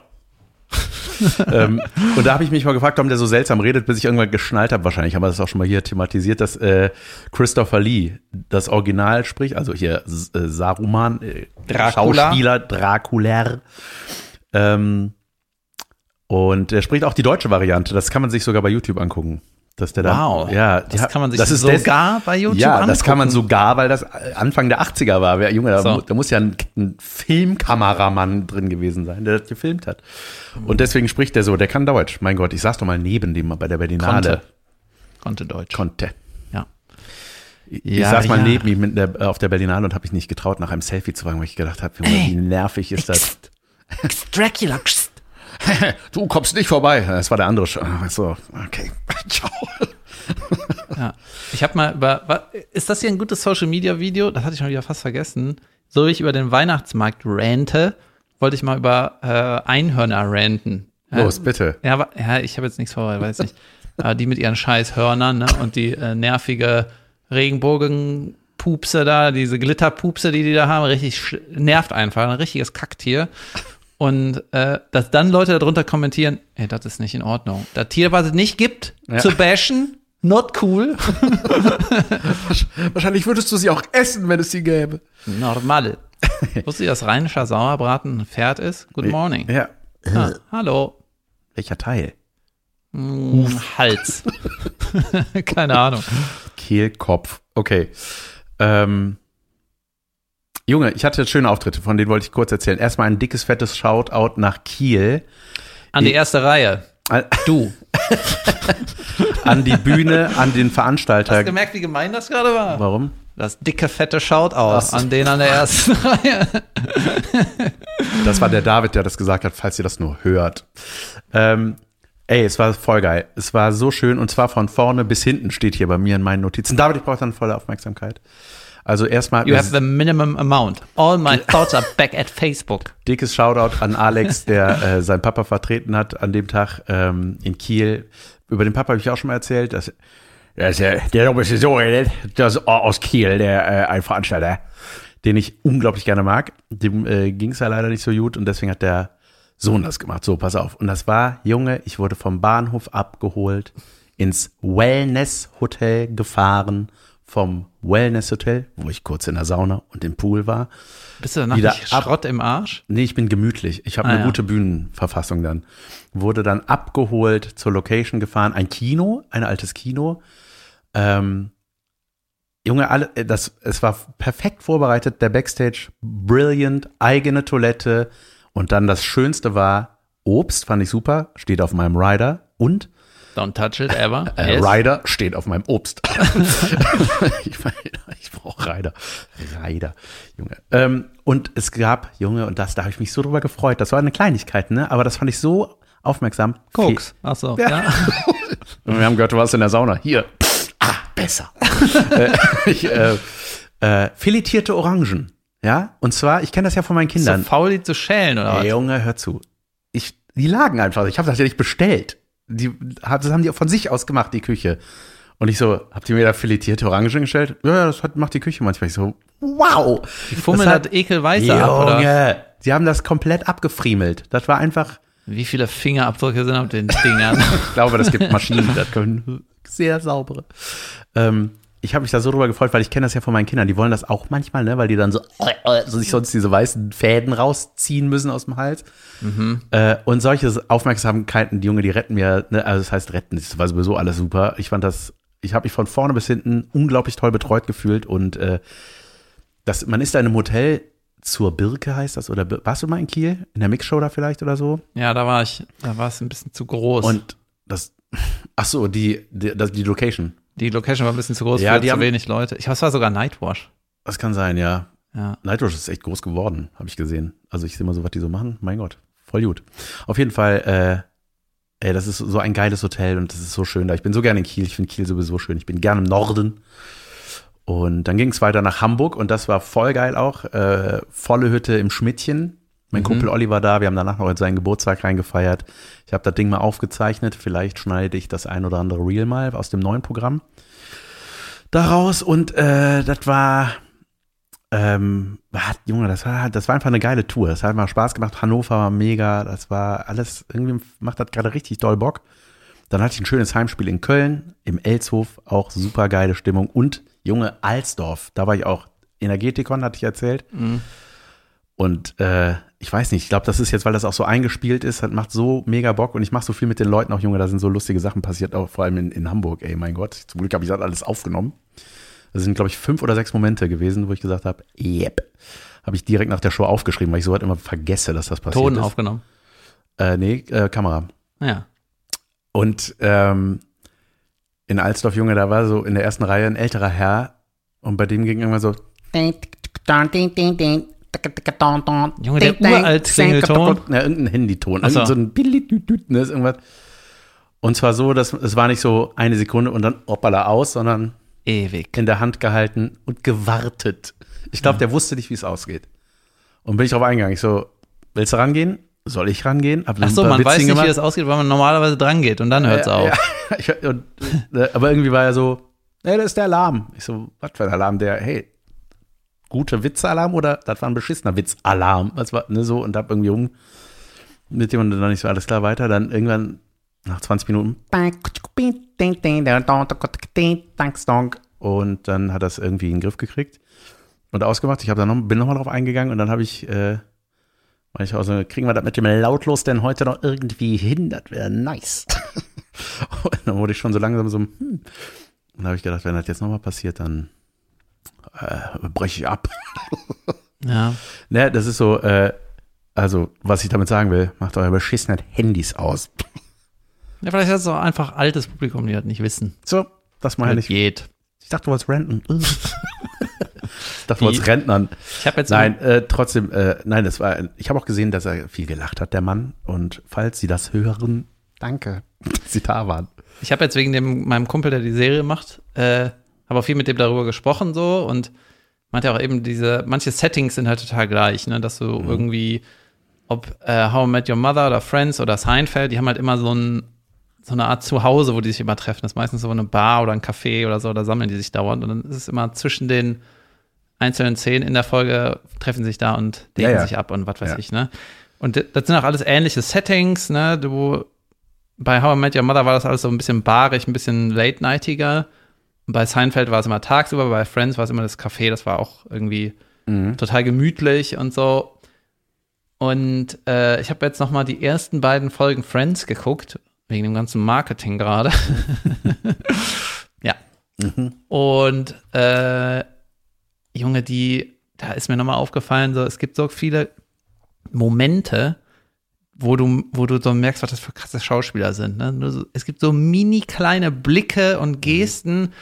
C: ähm, und da habe ich mich mal gefragt, warum der so seltsam redet, bis ich irgendwann geschnallt habe. Wahrscheinlich haben wir das auch schon mal hier thematisiert, dass äh, Christopher Lee das Original spricht, also hier äh, Saruman, äh,
B: Dracula.
C: Schauspieler Draculaire. Ähm, und er spricht auch die deutsche Variante. Das kann man sich sogar bei YouTube angucken. Dass der da,
B: Wow.
C: ja,
B: Das
C: ja,
B: kann man sich
C: das ist
B: sogar
C: des-
B: bei YouTube
C: Ja, das kann man
B: angucken.
C: sogar, weil das Anfang der 80er war. Wer, Junge, da,
B: So.
C: da muss ja ein, ein Filmkameramann drin gewesen sein, der das gefilmt hat. Und deswegen spricht der so, der kann Deutsch. Mein Gott, ich saß doch mal neben dem bei der Berlinale.
B: Konnte. Konnte Deutsch.
C: Konnte.
B: ja.
C: Ich
B: Ja,
C: saß mal
B: ja.
C: neben ihm der, auf der Berlinale und habe mich nicht getraut, nach einem Selfie zu fragen, weil ich gedacht habe, wie nervig ist das?
B: Dracula.
C: du kommst nicht vorbei. Das war der andere. Sch- so, okay. Ciao.
B: Ja. Ich habe mal über, ist das hier ein gutes Social Media Video? Das hatte ich schon wieder fast vergessen. So wie ich über den Weihnachtsmarkt rante, wollte ich mal über äh, Einhörner ranten.
C: Los, bitte.
B: Ja, aber, ja ich habe jetzt nichts vor, weiß nicht. äh, die mit ihren scheiß Hörnern ne? und die äh, nervige Regenbogenpupse da, diese Glitterpupse, die die da haben, richtig nervt einfach, ein richtiges Kacktier. Und äh, dass dann Leute darunter kommentieren, ey, das ist nicht in Ordnung. Das Tier, was es nicht gibt,
C: Ja.
B: zu bashen, not cool.
C: Wahrscheinlich würdest du sie auch essen, wenn es sie gäbe.
B: Normal. Wusstest du, dass rheinischer Sauerbraten ein Pferd ist? Good morning.
C: Ja.
B: Ah, hallo.
C: Welcher Teil?
B: Mm, Hals. Keine Ahnung.
C: Kehlkopf. Okay. Ähm, Junge, ich hatte schöne Auftritte, von denen wollte ich kurz erzählen. Erstmal ein dickes, fettes Shoutout nach Kiel.
B: An die erste Reihe. Du.
C: An die Bühne, an den
B: Hast
C: Veranstalter.
B: du gemerkt, wie gemein das gerade war?
C: Warum?
B: Das dicke, fette Shoutout an den an der ersten Reihe.
C: Das war der David, der das gesagt hat, falls ihr das nur hört. Ähm, ey, es war voll geil. Es war so schön und zwar von vorne bis hinten steht hier bei mir in meinen Notizen. David, ich brauche dann volle Aufmerksamkeit. Also erstmal
B: You have the minimum amount. All my thoughts are back at Facebook.
C: dickes Shoutout an Alex, der äh, seinen Papa vertreten hat an dem Tag ähm, in Kiel. Über den Papa habe ich auch schon mal erzählt. Dass, das ist ja, der ist so, das ist aus Kiel, der äh, ein Veranstalter, den ich unglaublich gerne mag. Dem äh, ging es ja leider nicht so gut und deswegen hat der Sohn das gemacht. So, pass auf. Und das war, Junge, ich wurde vom Bahnhof abgeholt, ins Wellness-Hotel gefahren, vom Wellness-Hotel, wo ich kurz in der Sauna und im Pool war.
B: Bist du danach
C: Wieder
B: nicht
C: ab-
B: Schrott im Arsch?
C: Nee, ich bin gemütlich. Ich habe
B: Ah,
C: eine
B: ja.
C: gute Bühnenverfassung dann. Wurde dann abgeholt, zur Location gefahren. Ein Kino, ein altes Kino. Ähm, Junge, alle, äh, das, es war perfekt vorbereitet. Der Backstage, brilliant, eigene Toilette. Und dann das Schönste war, Obst fand ich super, steht auf meinem Rider. Und
B: Don't touch it ever.
C: äh,
B: Yes.
C: Rider steht auf meinem Obst. ich ich brauche Rider. Rider, Junge. Ähm, und es gab, Junge, und das, da habe ich mich so drüber gefreut. Das war eine Kleinigkeit, ne? Aber das fand ich so aufmerksam.
B: Koks. Ach so.
C: Ja.
B: Ja.
C: Wir haben gehört, du warst in der Sauna. Hier. Ah, besser. äh, ich, äh, äh, filetierte Orangen. Ja? Und zwar, ich kenne das ja von meinen
B: So
C: Kindern.
B: faul, die zu schälen, oder was?
C: Junge, hör zu. Ich, die lagen einfach. Ich habe das ja nicht bestellt. Die, das haben die auch von sich aus gemacht, die Küche. Und ich so, habt ihr mir da filetierte Orangen gestellt? Ja, das hat, macht die Küche manchmal. Ich so, wow.
B: Die fummeln
C: Das hat-
B: das ekelweiße ab, oder?
C: Sie haben das komplett abgefriemelt. Das war einfach,
B: Wie viele Fingerabdrücke sind auf den Dingern?
C: ich glaube, das gibt Maschinen, das können sehr saubere. Ähm, ich habe mich da so drüber gefreut, weil ich kenne das ja von meinen Kindern. Die wollen das auch manchmal, ne, weil die dann so, so sich sonst diese weißen Fäden rausziehen müssen aus dem Hals. Äh, und solche Aufmerksamkeiten, die Junge, die retten mir, ne, also das heißt retten, das war sowieso alles super. Ich fand das, ich habe mich von vorne bis hinten unglaublich toll betreut gefühlt und äh, das, man ist da in einem Hotel zur Birke heißt das oder warst du mal in Kiel in der Mixshow da vielleicht oder so?
B: ja, da war ich, da war es ein bisschen zu groß.
C: Und das, ach so, die, die, das, die Location.
B: Die Location war ein bisschen zu groß
C: Ja,
B: für
C: die
B: zu
C: haben-
B: wenig Leute. Ich glaube, es war sogar Nightwash.
C: Das kann sein, ja.
B: Ja.
C: Nightwish ist echt groß geworden, habe ich gesehen. Also ich sehe mal so, was die so machen. Mein Gott, voll gut. Auf jeden Fall, äh, ey, das ist so ein geiles Hotel und das ist so schön da. Ich bin so gerne in Kiel. Ich finde Kiel sowieso schön. Ich bin gerne im Norden. Und dann ging es weiter nach Hamburg und das war voll geil auch. Äh, volle Hütte im Schmidtchen. Mein Kumpel Olli war da. Wir haben danach noch in seinen Geburtstag reingefeiert. Ich habe das Ding mal aufgezeichnet. Vielleicht schneide ich das ein oder andere Reel mal aus dem neuen Programm daraus. Und äh, das war ähm, hat, Junge, das war, das war einfach eine geile Tour. Das hat mal Spaß gemacht. Hannover war mega. Das war alles, irgendwie macht das gerade richtig doll Bock. Dann hatte ich ein schönes Heimspiel in Köln, im Elshof, auch super geile Stimmung. Und Junge, Alsdorf, da war ich auch. Energetikon, hatte ich erzählt. Und äh, ich weiß nicht, ich glaube, das ist jetzt, weil das auch so eingespielt ist, hat, macht so mega Bock und ich mache so viel mit den Leuten auch, Junge, da sind so lustige Sachen passiert, auch vor allem in, in Hamburg, ey, mein Gott. Zum Glück habe ich das alles aufgenommen. Das sind, glaube ich, fünf oder sechs Momente gewesen, wo ich gesagt habe, yep. Habe ich direkt nach der Show aufgeschrieben, weil ich so halt immer vergesse, dass das passiert
B: Ton
C: ist.
B: aufgenommen.
C: Äh, nee, äh, Kamera.
B: Ja.
C: Und ähm, in Alsdorf, Junge, da war so in der ersten Reihe ein älterer Herr und bei dem ging irgendwann so,
B: Junge, der uralt Klingelton.
C: Ja, irgendein Handyton.
B: Ach so.
C: Ein ne, ist irgendwas. Und zwar so, dass es war nicht so eine Sekunde und dann hoppala aus, sondern
B: Ewig.
C: in der Hand gehalten und gewartet. Ich glaube, der wusste nicht, wie es ausgeht. Und bin ich drauf eingegangen. Ich so, willst du rangehen? Soll ich rangehen? Hab
B: Ach so, man weiß
C: Witzchen
B: nicht, wie
C: gemacht.
B: das ausgeht, weil man normalerweise dran geht und dann hört's
C: Ja,
B: auf.
C: Ja, und, aber irgendwie war er so, ey, das ist der Alarm. Ich so, was für ein Alarm? Der, hey, gute Witzalarm oder das war ein beschissener Witzalarm? Was war, ne, so, und hab irgendwie um mit dem und dann nicht so, alles klar, weiter. Dann irgendwann nach 20 Minuten und dann hat es irgendwie in den Griff gekriegt und ausgemacht. Ich hab dann noch, bin nochmal drauf eingegangen und dann habe ich, äh, ich auch so, kriegen wir das mit dem Lautlos denn heute noch irgendwie hin? Das wäre nice. und dann wurde ich schon so langsam so, hm. Und da habe ich gedacht, wenn das jetzt nochmal passiert, dann äh, breche ich ab.
B: Ja.
C: Ne, das ist so, äh, also, was ich damit sagen will, macht eure beschissenen Handys aus.
B: ja, vielleicht ist es auch einfach altes Publikum, die das nicht wissen.
C: So, das meine
B: Das
C: ich.
B: geht.
C: Ich dachte, du wolltest renten. ich dachte, du wolltest Rentnern.
B: Ich habe jetzt
C: Nein, äh, trotzdem, äh, nein, das war, ich habe auch gesehen, dass er viel gelacht hat, der Mann. Und falls Sie das hören, danke, dass Sie da waren.
B: Ich habe jetzt wegen dem, meinem Kumpel, der die Serie macht, äh, habe auch viel mit dem darüber gesprochen so und meinte auch eben diese, manche Settings sind halt total gleich, ne, dass du irgendwie, ob äh, How I Met Your Mother oder Friends oder Seinfeld, die haben halt immer so ein, so eine Art Zuhause, wo die sich immer treffen. Das ist meistens so eine Bar oder ein Café oder so, da sammeln die sich dauernd und dann ist es immer zwischen den einzelnen Szenen in der Folge treffen sich da und
C: Ja,
B: denken
C: ja.
B: sich ab und was weiß
C: Ja.
B: ich, ne? Und das sind auch alles ähnliche Settings, ne? Du, bei How I Met Your Mother war das alles so ein bisschen barig, ein bisschen late-nightiger. Bei Seinfeld war es immer tagsüber, bei Friends war es immer das Café, das war auch irgendwie total gemütlich und so. Und äh, ich habe jetzt noch mal die ersten beiden Folgen Friends geguckt, wegen dem ganzen Marketing gerade. ja. Und äh, Junge, die, da ist mir noch mal aufgefallen, so es gibt so viele Momente, wo du, wo du so merkst, was das für krasse Schauspieler sind. Ne? Es gibt so mini kleine Blicke und Gesten.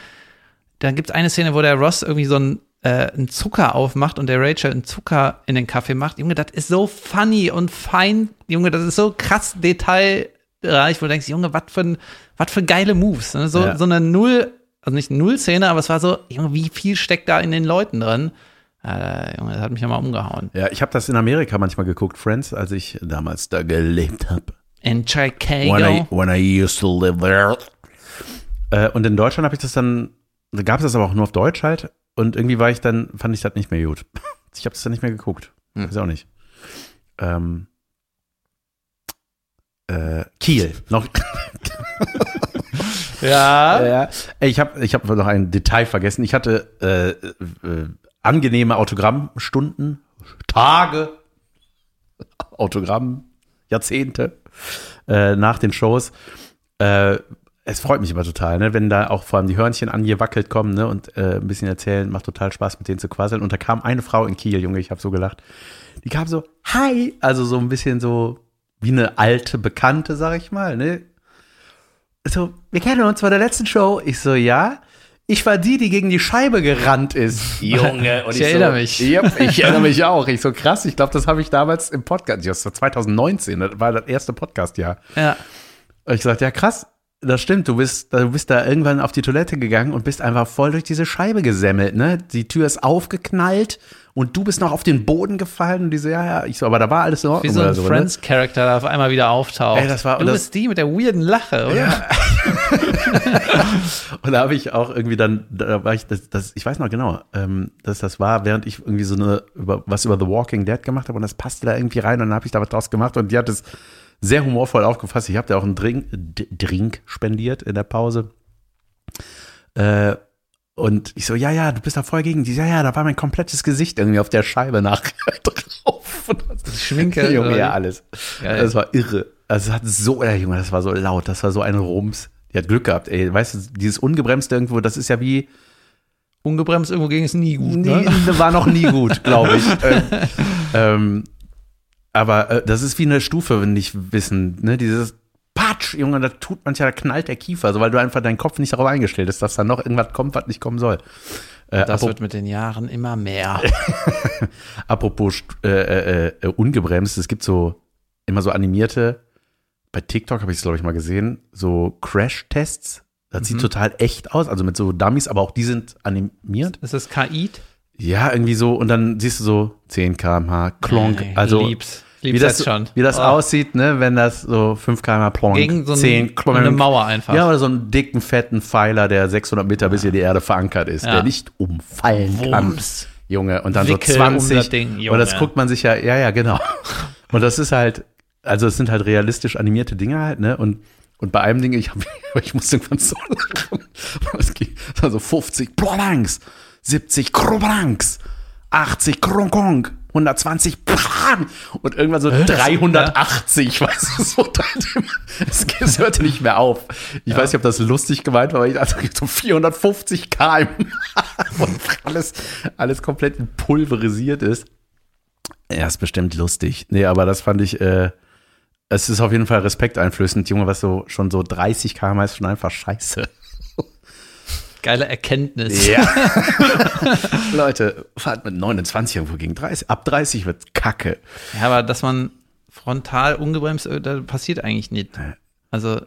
B: Dann gibt es eine Szene, wo der Ross irgendwie so ein äh, einen Zucker aufmacht und der Rachel einen Zucker in den Kaffee macht. Junge, das ist so funny und fein. Junge, das ist so krass detailreich, wo du denkst, Junge, was für, ein- was für geile Moves. Ne? So,
C: Ja.
B: so eine Null, also nicht Null-Szene, aber es war so, Junge, wie viel steckt da in den Leuten drin? Äh, Junge, das hat mich ja mal umgehauen.
C: Ja, ich habe das in Amerika manchmal geguckt, Friends, als ich damals da gelebt habe.
B: In
C: When I,
B: Chicago.
C: when I used to live there. Äh, und in Deutschland habe ich das dann, da gab es das aber auch nur auf Deutsch halt. Und irgendwie war ich dann, fand ich das nicht mehr gut. Ich habe das dann nicht mehr geguckt.
B: Hm.
C: Weiß auch nicht. Ähm, äh, Kiel. Noch,
B: Ja.
C: ja. Ich habe ich hab noch ein Detail vergessen. Ich hatte äh, äh, angenehme Autogrammstunden, Tage, Autogramm, Jahrzehnte äh, nach den Shows. Äh, es freut mich immer total, ne, wenn da auch vor allem die Hörnchen angewackelt kommen ne, und äh, ein bisschen erzählen. Macht total Spaß, mit denen zu quasseln. Und da kam eine Frau in Kiel, Junge, ich habe so gelacht. Die kam so, hi, also so ein bisschen so wie eine alte Bekannte, sag ich mal, ne? so, wir kennen uns von der letzten Show. Ich so, ja. Ich war die, die gegen die Scheibe gerannt ist. Junge. Und
B: Ich erinnere
C: so,
B: mich.
C: Yep, ich erinnere mich auch. Ich so, krass. Ich glaube, das habe ich damals im Podcast, das war 2019, das war das erste Podcast-Jahr.
B: Ja.
C: Und ich sagte, ja, krass. Das stimmt, du bist, du bist da irgendwann auf die Toilette gegangen und bist einfach voll durch diese Scheibe gesemmelt, ne? Die Tür ist aufgeknallt und du bist noch auf den Boden gefallen und die so, ja, ja, ich so, aber da war alles in
B: Wie
C: Ordnung
B: so ein
C: so, ne?
B: Friends-Charakter, der auf einmal wieder auftaucht.
C: Ey, das war-
B: du
C: das-
B: bist die mit der weirden Lache, oder?
C: Und da habe ich auch irgendwie dann, da war ich, das, das, ich weiß noch genau, ähm, dass das war, während ich irgendwie so eine, über, was über The Walking Dead gemacht habe und das passte da irgendwie rein und dann habe ich da was draus gemacht und die hat es sehr humorvoll aufgefasst. Ich habe da auch einen Drink, Drink spendiert in der Pause. Äh, und ich so, ja, ja, du bist da voll gegen die. Ja, ja, da war mein komplettes Gesicht irgendwie auf der Scheibe nachher drauf.
B: Schminke.
C: Junge, ja, alles.
B: Geil.
C: Das war irre. Also es hat so, ja, Junge, das war so laut, das war so ein Rums. Die hat Glück gehabt, ey. Weißt du, dieses Ungebremste irgendwo, das ist ja wie,
B: Ungebremst irgendwo ging es nie gut.
C: nie,
B: Ne?
C: war noch nie gut, glaube ich. ähm, ähm, aber äh, das ist wie eine Stufe, wenn nicht wissen, ne, dieses Patsch, Junge, da tut manchmal, da knallt der Kiefer, so weil du einfach deinen Kopf nicht darauf eingestellt hast, dass da noch irgendwas kommt, was nicht kommen soll. Äh,
B: Das wird mit den Jahren immer mehr.
C: Apropos äh, äh, äh, ungebremst, es gibt so immer so animierte, bei TikTok habe ich es, glaube ich, mal gesehen, so Crash-Tests. Das
B: Mhm.
C: sieht total echt aus, also mit so Dummies, aber auch die sind animiert.
B: Ist das KI?
C: Ja, irgendwie so, und dann siehst du so 10 km/h, Klonk. Also
B: lieb's.
C: Wie das,
B: schon.
C: wie das
B: Oh.
C: aussieht, ne, wenn das so 5 km/h Plonk,
B: Gegen so
C: 10
B: ein,
C: Klonk.
B: eine Mauer einfach.
C: Ja, oder so einen dicken, fetten Pfeiler, der 600 Meter bis in die Erde verankert ist,
B: Ja.
C: der nicht umfallen kann.
B: Wumms.
C: Junge, und dann
B: Wickel
C: so
B: um
C: 20.
B: das Ding, Junge.
C: Und das guckt man sich ja, ja, ja, genau. Und das ist halt, also es sind halt realistisch animierte Dinge halt, ne? Und, und bei einem Ding, ich, hab, ich musste irgendwann so lachen. Also 50 Planks, 70 Krobranks, 80 Kronkong, 120 Plan und irgendwann so
B: das-
C: 380, weißt du, so es, hörte nicht mehr auf. Ich weiß nicht, ob das lustig gemeint war, aber ich dachte, so 450 km und alles, alles komplett pulverisiert ist. Ja, ist bestimmt lustig. Nee, aber das fand ich, äh, es ist auf jeden Fall respekteinflößend, Junge, was so schon so 30 km ist schon einfach scheiße.
B: Geile Erkenntnis.
C: Ja. Leute, fahrt mit 29 irgendwo gegen 30. Ab 30 wird kacke.
B: Ja, aber dass man frontal ungebremst, äh, da passiert eigentlich nicht. Also,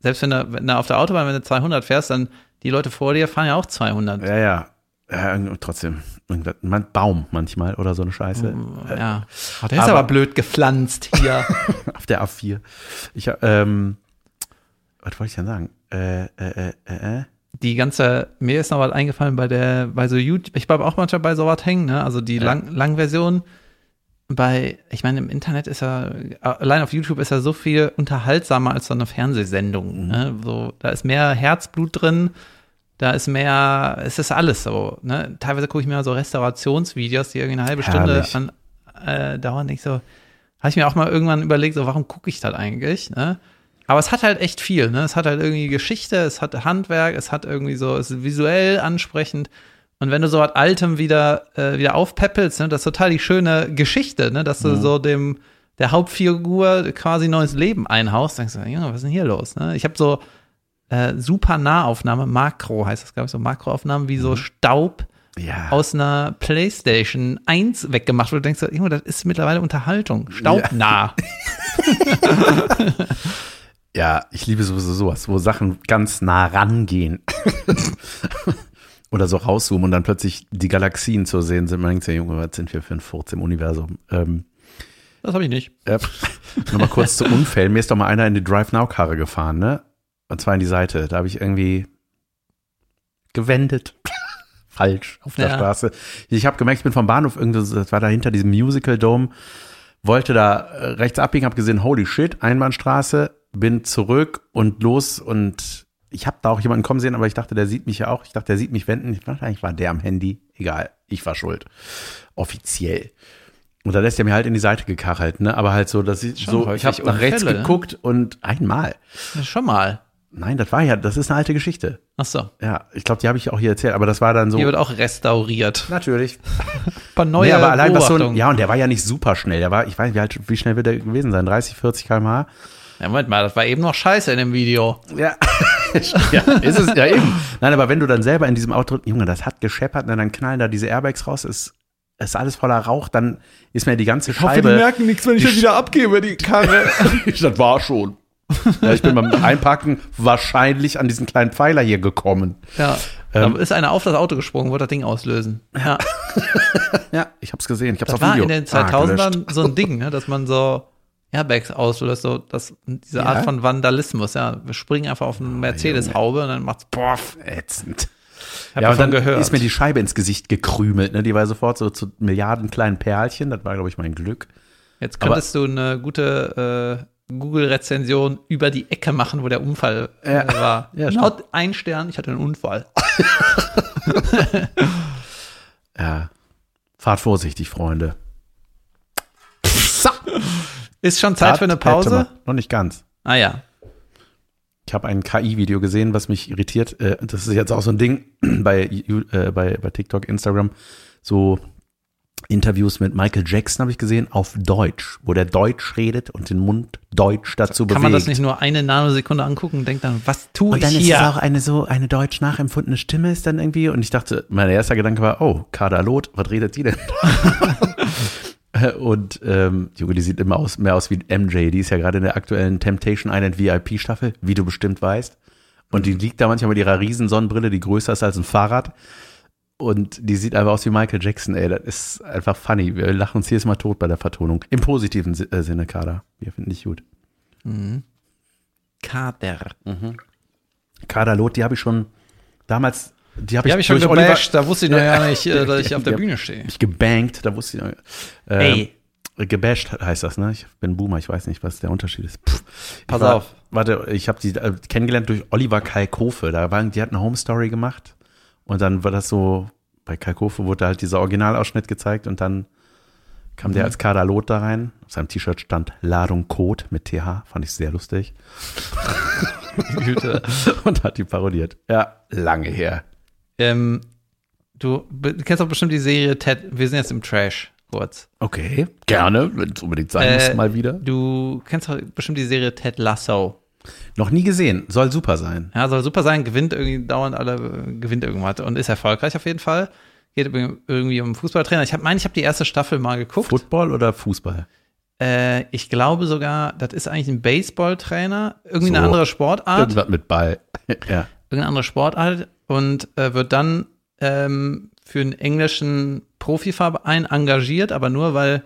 B: selbst wenn du, wenn du auf der Autobahn, wenn du 200 fährst, dann die Leute vor dir fahren ja auch 200.
C: Ja, ja. Ja, trotzdem. Man Baum manchmal oder so eine Scheiße.
B: Ja. Oh, der ist
C: aber-
B: aber blöd gepflanzt hier.
C: Auf der A4. Ich, hab, ähm, was wollte ich denn sagen? Äh, äh, äh, äh, äh.
B: Die ganze, mir ist noch was eingefallen bei der, bei so YouTube, ich bleibe auch manchmal bei sowas hängen, ne? Also die
C: Ja.
B: Lang, Langversion bei, ich meine, im Internet ist ja, allein auf YouTube ist ja so viel unterhaltsamer als so eine Fernsehsendung. Ne? So, da ist mehr Herzblut drin, da ist mehr, es ist alles so. Ne? Teilweise gucke ich mir so Restaurationsvideos, die irgendwie eine halbe
C: Herrlich.
B: Stunde an, äh, dauern. Ich so, habe ich mir auch mal irgendwann überlegt, so, warum gucke ich das eigentlich? Ne? Aber es hat halt echt viel, ne? Es hat halt irgendwie Geschichte, es hat Handwerk, es hat irgendwie so, es ist visuell ansprechend. Und wenn du so was Altem wieder, äh, wieder aufpäppelst, ne, das ist total die schöne Geschichte, ne? Dass du so dem, der Hauptfigur quasi neues Leben einhaust, denkst du, Junge, was ist denn hier los? Ne? Ich habe so äh, super Nahaufnahme, Makro heißt das, glaube ich, so Makroaufnahmen, wie so Staub
C: Ja.
B: aus einer PlayStation 1 weggemacht wird. Du denkst, Junge, das ist mittlerweile Unterhaltung. Staubnah.
C: Ja, ich liebe sowieso sowas, wo Sachen ganz nah rangehen. Oder so rauszoomen und dann plötzlich die Galaxien zu sehen sind. Man denkt sich, Junge, was sind wir für ein Furz im Universum? Ähm,
B: Das habe ich nicht.
C: äh, Nochmal kurz zu Unfällen. Mir ist doch mal einer in die Drive-Now-Karre gefahren, ne? Und zwar in die Seite. Da habe ich irgendwie gewendet. Falsch auf der
B: Ja.
C: Straße. Ich habe gemerkt, ich bin vom Bahnhof irgendwie, das war da hinter diesem Musical Dome, wollte da äh, rechts abbiegen, habe gesehen, holy shit, Einbahnstraße, bin zurück und los und ich habe da auch jemanden kommen sehen, aber ich dachte, der sieht mich ja auch. Ich dachte, der sieht mich wenden. Ich dachte, eigentlich war der am Handy. Egal, ich war schuld. Offiziell. Und da lässt er mir halt in die Seite gekachelt, ne? Aber halt so, dass ich
B: Schon
C: so, ich habe nach rechts
B: Unfälle, ne?
C: geguckt und einmal.
B: Ja, Schon mal.
C: Nein, das war ja, das ist eine alte Geschichte.
B: Ach so.
C: Ja, ich glaube, die habe ich auch hier erzählt, aber das war dann so.
B: Hier wird auch restauriert.
C: Natürlich.
B: Ein paar neue
C: Nee, aber allein was so ein, ja, und der war ja nicht super schnell. Der war, ich weiß nicht, wie, alt, wie schnell wird der gewesen sein? 30, 40 km/h?
B: Ja, Moment mal, das war eben noch scheiße in dem Video.
C: Ja. ja, ist es ja eben. Nein, aber wenn du dann selber in diesem Auto, Junge, das hat gescheppert, und dann knallen da diese Airbags raus, ist, ist alles voller Rauch, dann ist mir die ganze Scheibe.
B: nichts, wenn
C: ich das
B: wieder abgebe, die Karre.
C: das war schon. Ja, ich bin beim Einpacken wahrscheinlich an diesen kleinen Pfeiler hier gekommen.
B: ja.
C: Ähm.
B: da ist einer auf das Auto gesprungen, wollte das Ding auslösen. Ja.
C: Ja, ich hab's gesehen. Ich hab's
B: Das
C: auf
B: war
C: Video.
B: in den
C: Ah, gelöscht.
B: 2000ern so ein Ding, ne, dass man so Airbags auslöst, so das, diese
C: Ja?
B: Art von Vandalismus. Ja, wir springen einfach auf eine Mercedes-Haube und dann macht's poff.
C: Ätzend.
B: Hab
C: ja, und dann
B: gehört.
C: ist mir die Scheibe ins Gesicht gekrümelt. Ne? Die war sofort so zu Milliarden kleinen Perlchen. Das war, glaube ich, mein Glück.
B: Jetzt könntest du eine gute äh, Google-Rezension über die Ecke machen, wo der Unfall äh,
C: Ja.
B: war.
C: Ja,
B: Laut ein Stern, ich hatte einen Unfall.
C: Ja. Fahrt vorsichtig, Freunde. So.
B: Ist schon Zeit
C: Tat-
B: für eine. Pause?
C: Noch nicht ganz.
B: Ah ja.
C: Ich habe ein KI-Video gesehen, was mich irritiert. Äh, Das ist jetzt auch so ein Ding bei, äh, bei, bei TikTok, Instagram. So Interviews mit Michael Jackson habe ich gesehen auf Deutsch, wo der Deutsch redet und den Mund Deutsch dazu
B: Kann
C: bewegt.
B: man das nicht nur eine Nanosekunde angucken und denkt dann, was tue
C: und dann
B: ich
C: ist
B: hier?
C: es auch eine so eine deutsch nachempfundene Stimme ist dann irgendwie und ich dachte, mein erster Gedanke war, oh, Kader Loth, was redet die denn? und ähm, Junge, die sieht immer aus, mehr aus wie MJ, die ist ja gerade in der aktuellen Temptation Island VIP Staffel, wie du bestimmt weißt. Und die liegt da manchmal mit ihrer riesen Sonnenbrille, die größer ist als ein Fahrrad. Und die sieht einfach aus wie Michael Jackson, ey. Das ist einfach funny. Wir lachen uns jedes Mal tot bei der Vertonung. Im positiven Si- äh, Sinne, Kader. Wir finden dich gut.
B: Kader.
C: Kader Loth, die habe ich schon damals, die habe
B: Die
C: ich,
B: habe ich schon gebasht, da wusste ich noch ja nicht, äh, dass ich auf der. Bühne stehe.
C: mich gebankt, da wusste ich noch.
B: Ey.
C: Ähm, gebasht heißt das, ne? Ich bin Boomer, ich weiß nicht, was der Unterschied ist. Pff. Ich
B: Pass
C: war,
B: auf.
C: Warte, ich habe die äh, kennengelernt durch Oliver Kalkofe. Da waren, die hat eine Home Story gemacht und dann war das so, bei Kalkofe wurde halt dieser Originalausschnitt gezeigt und dann kam
B: Mhm.
C: der als Kader Lot da rein. Auf seinem T-Shirt stand Ladung Code mit TH, fand ich sehr lustig.
B: Güte.
C: und hat die parodiert. Ja, lange her.
B: ähm, du kennst doch bestimmt die Serie Ted, wir sind jetzt im Trash, kurz.
C: Okay, gerne, wenn es unbedingt sein muss,
B: Äh,
C: mal wieder.
B: Du kennst doch bestimmt die Serie Ted Lasso.
C: Noch nie gesehen, soll super sein.
B: Ja, soll super sein, gewinnt irgendwie dauernd alle, gewinnt irgendwas und ist erfolgreich auf jeden Fall. Geht irgendwie um einen Fußballtrainer. Ich hab- meine, ich habe die erste Staffel mal geguckt.
C: Football oder Fußball?
B: Äh, ich glaube sogar, das ist eigentlich ein Baseballtrainer, irgendwie
C: So.
B: eine andere Sportart.
C: Irgendwas mit Ball. ja.
B: irgendeine andere Sportart und äh, wird dann ähm, für einen englischen Profiverein engagiert, aber nur weil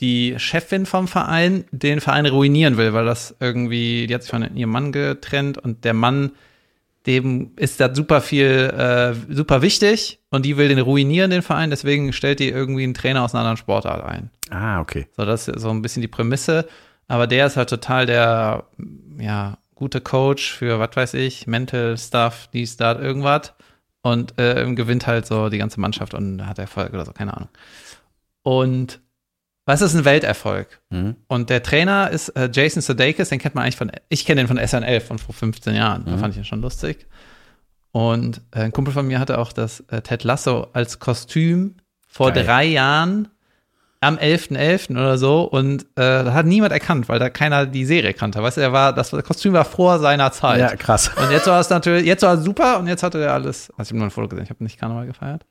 B: die Chefin vom Verein den Verein ruinieren will, weil das irgendwie, die hat sich von ihrem Mann getrennt und der Mann, dem ist das super viel, äh, super wichtig und die will den ruinieren, den Verein, deswegen stellt die irgendwie einen Trainer aus einer anderen Sportart ein.
C: Ah, okay.
B: So, das ist so ein bisschen die Prämisse. Aber der ist halt total der, ja, gute Coach für, was weiß ich, Mental Stuff, dies, das, irgendwas. Und äh, gewinnt halt so die ganze Mannschaft und hat Erfolg oder so, keine Ahnung. Und was ist ein Welterfolg?
C: Mhm.
B: Und der Trainer ist äh, Jason Sudeikis, den kennt man eigentlich von, ich kenne den von SNL von vor 15 Jahren. Da fand ich ihn schon lustig. Und äh, ein Kumpel von mir hatte auch das äh, Ted Lasso als Kostüm vor
C: Geil.
B: drei Jahren am 11.11. oder so und äh, da hat niemand erkannt, weil da keiner die Serie kannte. Weißt du, er war, das Kostüm war vor seiner Zeit.
C: Ja, krass.
B: Und jetzt war es natürlich, jetzt war es super und jetzt hatte er alles. Also ich habe nur ein Foto gesehen, ich habe nicht Karneval gefeiert.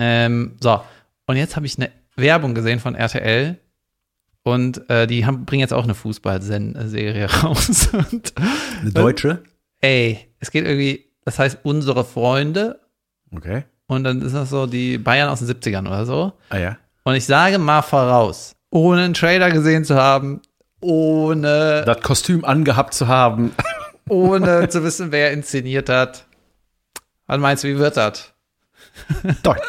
B: Ähm, so, und jetzt habe ich eine Werbung gesehen von RTL und äh, die haben, bringen jetzt auch eine Fußballserie raus. Und,
C: Eine Deutsche?
B: ey, es geht irgendwie, das heißt unsere Freunde
C: Okay.
B: und dann ist das so die Bayern aus den 70ern oder so.
C: Ah ja.
B: Und ich sage mal voraus, ohne einen Trailer gesehen zu haben, ohne
C: Das Kostüm angehabt zu haben.
B: ohne zu wissen, wer inszeniert hat. Was meinst du, wie wird das?
C: Deutsch.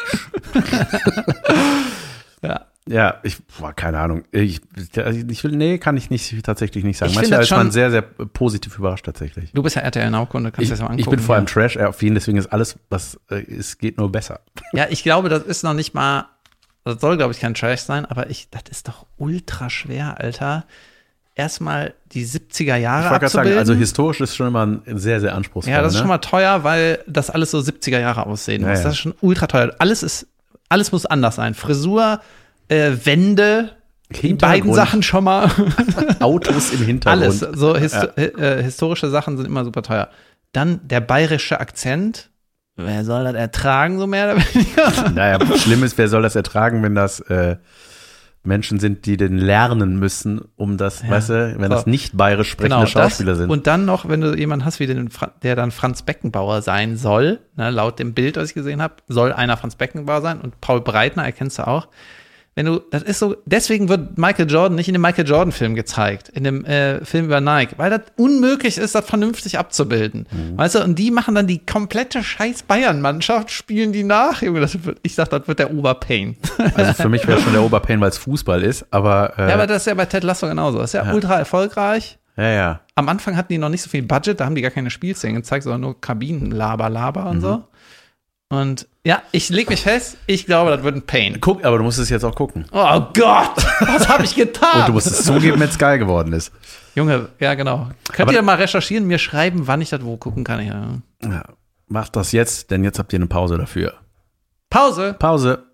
B: Ja.
C: Ja, ich, boah, keine Ahnung. Ich, ich will, nee, kann ich nicht, tatsächlich nicht sagen.
B: Ich
C: Manchmal ist man sehr, sehr positiv überrascht tatsächlich.
B: Du bist ja RTL Naukunde, kannst
C: Ich,
B: das mal
C: ich
B: angucken.
C: bin vor allem
B: ja.
C: Trash-affin, deswegen ist alles, was äh, es geht, nur besser.
B: Ja, ich glaube, das ist noch nicht mal, das soll, glaube ich, kein Trash sein, aber ich, das ist doch ultra schwer, Alter. Erstmal die 70er Jahre
C: Ich wollte gerade sagen, also historisch ist schon immer ein sehr, sehr anspruchsvoll.
B: ja, das ist
C: ne?
B: schon mal teuer, weil das alles so 70er Jahre aussehen
C: Ja,
B: muss. Das ist schon ultra teuer. Alles ist, alles muss anders sein. Frisur, äh, Wände, die beiden Sachen schon mal.
C: Autos im Hintergrund.
B: Alles. So his
C: Ja.
B: äh, historische Sachen sind immer super teuer. Dann der bayerische Akzent. Wer soll das ertragen, so mehr oder weniger?
C: Naja, schlimm ist, wer soll das ertragen, wenn das äh, Menschen sind, die den lernen müssen, um das, weißt du, wenn
B: So.
C: das nicht bayerisch sprechende Schauspieler
B: das.
C: sind.
B: Und dann noch, wenn du jemanden hast, wie den, der dann Franz Beckenbauer sein soll, ne, laut dem Bild, was ich gesehen habe, soll einer Franz Beckenbauer sein und Paul Breitner erkennst du auch. Wenn du, das ist so, deswegen wird Michael Jordan nicht in dem Michael Jordan Film gezeigt, in dem äh, Film über Nike, weil das unmöglich ist, das vernünftig abzubilden.
C: Mhm.
B: Weißt du, und die machen dann die komplette scheiß Bayern-Mannschaft, spielen die nach. Junge, das wird, ich sag, das wird der Oberpain.
C: Also für mich wäre schon der Oberpain, weil es Fußball ist, aber, äh,
B: ja, aber das ist ja bei Ted Lasso genauso. Das ist ja,
C: Ja.
B: ultra erfolgreich.
C: ja, ja.
B: am Anfang hatten die noch nicht so viel Budget, da haben die gar keine Spielszenen gezeigt, sondern nur Kabinen, Laber, Laber
C: Mhm.
B: und so. Und ja, ich leg mich fest, ich glaube, das wird ein Pain.
C: Guck, aber du musst es jetzt auch gucken.
B: Oh Gott, was habe ich getan?
C: Und du musst es zugeben, wenn es geil geworden ist.
B: Junge, ja genau. Könnt
C: Aber-
B: ihr mal recherchieren, mir schreiben, wann ich das wo gucken kann? Ja.
C: Ja, macht das jetzt, denn jetzt habt ihr eine Pause dafür.
B: Pause.
C: Pause.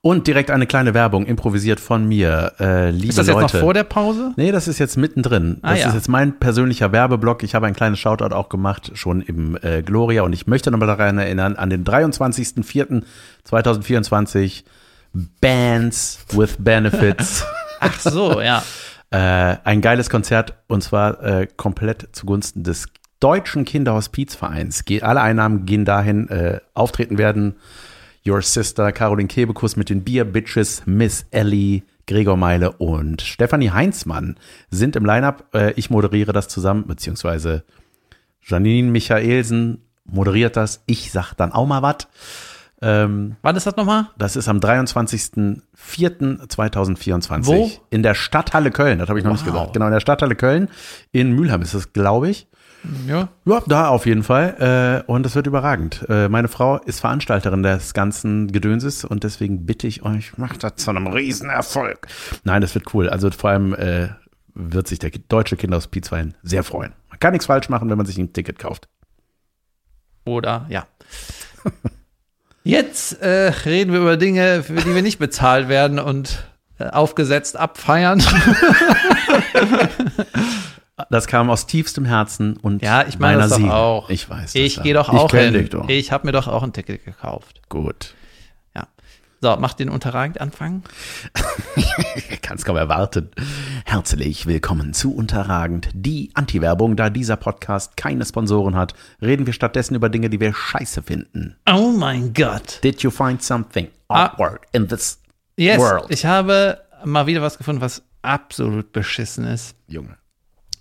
C: Und direkt eine kleine Werbung, improvisiert von mir. Äh, liebe
B: Ist das jetzt
C: Leute.
B: noch vor der Pause?
C: Nee, das ist jetzt mittendrin.
B: Ah,
C: das
B: ja.
C: ist jetzt mein persönlicher Werbeblock. Ich habe ein kleines Shoutout auch gemacht, schon im äh, Gloria. Und ich möchte nochmal daran erinnern, an den 23.04.2024 Bands with Benefits.
B: Ach so, ja.
C: äh, ein geiles Konzert und zwar äh, komplett zugunsten des Deutschen Kinderhospizvereins. Alle Einnahmen gehen dahin, äh, auftreten werden Your Sister, Caroline Kebekus mit den Beer Bitches, Miss Ellie, Gregor Meile und Stefanie Heinzmann sind im Lineup. Äh, ich moderiere das zusammen, beziehungsweise Janine Michaelsen moderiert das. Ich sag dann auch mal was. Ähm,
B: Wann ist das nochmal?
C: das ist am 23.04.2024.
B: Wo?
C: In der Stadthalle Köln, das habe ich noch nicht
B: Wow.
C: gesagt. Genau, in der Stadthalle Köln. In Mülheim ist es, glaube ich.
B: Ja.
C: Ja, da auf jeden Fall. Äh, und das wird überragend. Äh, meine Frau ist Veranstalterin des ganzen Gedönses und deswegen bitte ich euch, macht das zu einem Riesenerfolg. Nein, das wird cool. Also vor allem äh, wird sich der deutsche Kinderhospizverein sehr freuen. Man kann nichts falsch machen, wenn man sich ein Ticket kauft.
B: Oder ja. Jetzt äh, reden wir über Dinge, für die wir nicht bezahlt werden und äh, aufgesetzt abfeiern.
C: Das kam aus tiefstem Herzen und
B: Ja, ich meine
C: meiner
B: das
C: Seele.
B: auch.
C: Ich weiß. das
B: Ich gehe doch
C: ich
B: auch
C: kenn
B: hin.
C: Dich doch.
B: Ich habe mir doch auch ein Ticket gekauft.
C: Gut.
B: Ja. So, mach den unterragend anfangen.
C: Ich kann es kaum erwarten. Herzlich willkommen zu Unterragend, die Anti-Werbung. Da dieser Podcast keine Sponsoren hat, reden wir stattdessen über Dinge, die wir scheiße finden.
B: Oh mein Gott.
C: Did you find something
B: Ah.
C: awkward in this
B: Yes,
C: world?
B: ich habe mal wieder was gefunden, was absolut beschissen ist.
C: Junge.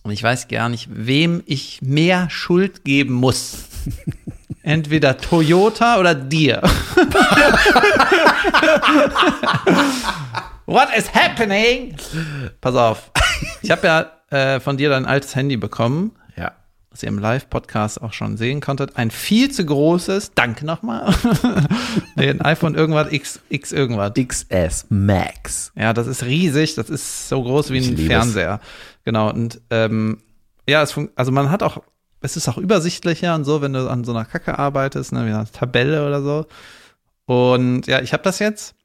B: Und ich weiß gar nicht, wem ich mehr Schuld geben muss. Entweder Toyota oder dir. What is happening? Pass auf. Ich habe ja äh, von dir dein altes Handy bekommen. Was ihr im Live-Podcast auch schon sehen konntet. Ein viel zu großes, danke nochmal, ein iPhone irgendwas, X, X irgendwas.
C: XS Max.
B: Ja, das ist riesig, das ist so groß wie ein Fernseher. Genau, und ähm, ja, es also man hat auch, es ist auch übersichtlicher und so, wenn du an so einer Kacke arbeitest, ne, wie einer Tabelle oder so. Und ja, ich habe das jetzt.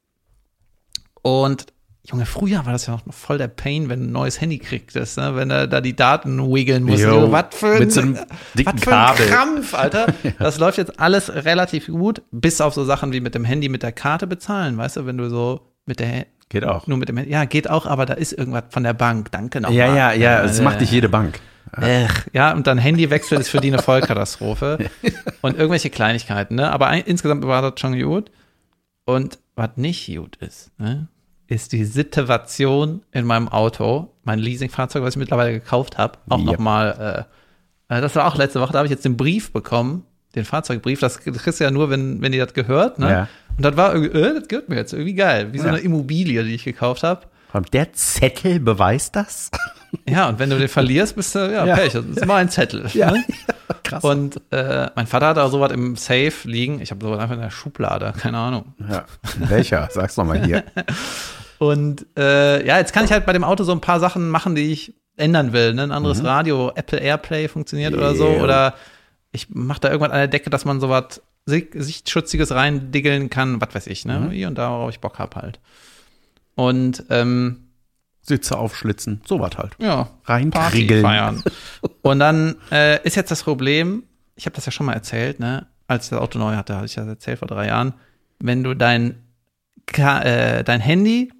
B: Und Junge, früher war das ja noch voll der Pain, wenn du ein neues Handy kriegtest, ne? wenn du da die Daten wiggeln musst. Junge, Was für ein,
C: mit so einem dicken
B: für ein
C: Kabel.
B: Krampf, Alter. Das läuft jetzt alles relativ gut, bis auf so Sachen wie mit dem Handy mit der Karte bezahlen, weißt du, wenn du so mit der
C: Geht auch.
B: nur mit dem Handy. Ja, geht auch, aber da ist irgendwas von der Bank. Danke nochmal.
C: Ja, ja, ja, das macht nicht jede Bank.
B: Ach, ja, und dann Handywechsel ist für die eine Vollkatastrophe. und irgendwelche Kleinigkeiten, ne? Aber ein, insgesamt war das schon gut. Und was nicht gut ist, ne? Ist die Situation in meinem Auto, mein Leasingfahrzeug, was ich mittlerweile gekauft habe, auch
C: Ja.
B: nochmal, äh, äh, das war auch letzte Woche, da habe ich jetzt den Brief bekommen, den Fahrzeugbrief, das kriegst du ja nur, wenn, wenn dir das gehört, ne?
C: Ja.
B: Und das war irgendwie, äh, das gehört mir jetzt irgendwie geil, wie so
C: Ja.
B: eine Immobilie, die ich gekauft habe.
C: Der Zettel beweist das?
B: Ja, und wenn du den verlierst, bist du, ja,
C: Ja.
B: Pech, das ist mal ein Zettel.
C: Ja.
B: Ne?
C: Krass.
B: Und äh, mein Vater hat da sowas im Safe liegen. Ich habe sowas einfach in der Schublade, keine Ahnung.
C: Ja. Welcher? Sag's doch mal hier.
B: Und äh, ja, jetzt kann ich halt bei dem Auto so ein paar Sachen machen, die ich ändern will. Ne? Ein anderes
C: Mhm.
B: Radio, Apple Airplay funktioniert oder so.
C: Yeah.
B: Oder ich mache da irgendwas an der Decke, dass man sowas Si- Sichtschutziges reindiggeln kann, was weiß ich, ne?
C: Mhm.
B: Hier und da, worauf ich Bock hab halt. Und ähm,
C: Sitze aufschlitzen, sowas halt.
B: ja, Party
C: Reintriegeln.
B: feiern. Und dann äh, ist jetzt das Problem, ich habe das ja schon mal erzählt, ne? Als ich das Auto neu hatte, hatte ich das erzählt vor drei Jahren, wenn du dein, Ka äh, dein Handy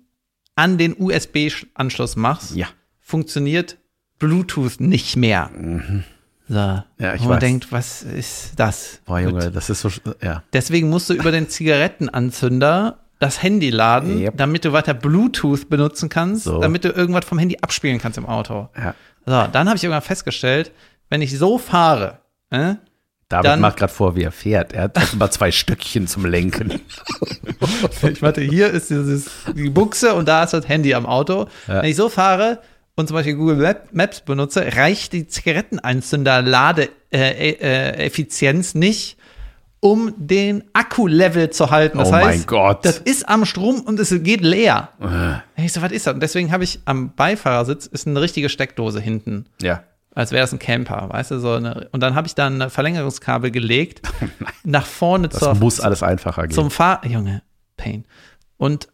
B: an den USB-Anschluss machst,
C: Ja.
B: funktioniert Bluetooth nicht mehr. So.
C: Ja, ich
B: Und man
C: weiß.
B: denkt, was ist das?
C: Boah, Junge, das ist so, sch- ja.
B: Deswegen musst du über den Zigarettenanzünder das Handy laden,
C: Yep.
B: damit du weiter Bluetooth benutzen kannst,
C: So.
B: damit du irgendwas vom Handy abspielen kannst im Auto.
C: ja.
B: So, dann habe ich irgendwann festgestellt, wenn ich so fahre, äh,
C: David
B: Dann-
C: macht gerade vor, wie er fährt. Er hat offenbar zwei Stöckchen zum Lenken.
B: ich warte, hier ist dieses, die Buchse und da ist das Handy am Auto.
C: Ja.
B: Wenn ich so fahre und zum Beispiel Google Map, Maps benutze, reicht die Zigarettenanzünder Lade äh, äh, nicht, um den Akku-Level zu halten. Das
C: Oh
B: heißt,
C: mein Gott.
B: das ist am Strom und es geht leer. Ich so, was ist das? Und deswegen habe ich am Beifahrersitz ist eine richtige Steckdose hinten.
C: Ja.
B: Als wäre es ein Camper, weißt du, so eine, und dann habe ich da ein Verlängerungskabel gelegt, nach vorne
C: Das
B: zur,
C: muss alles einfacher gehen.
B: zum Fahr, Junge, Pain. Und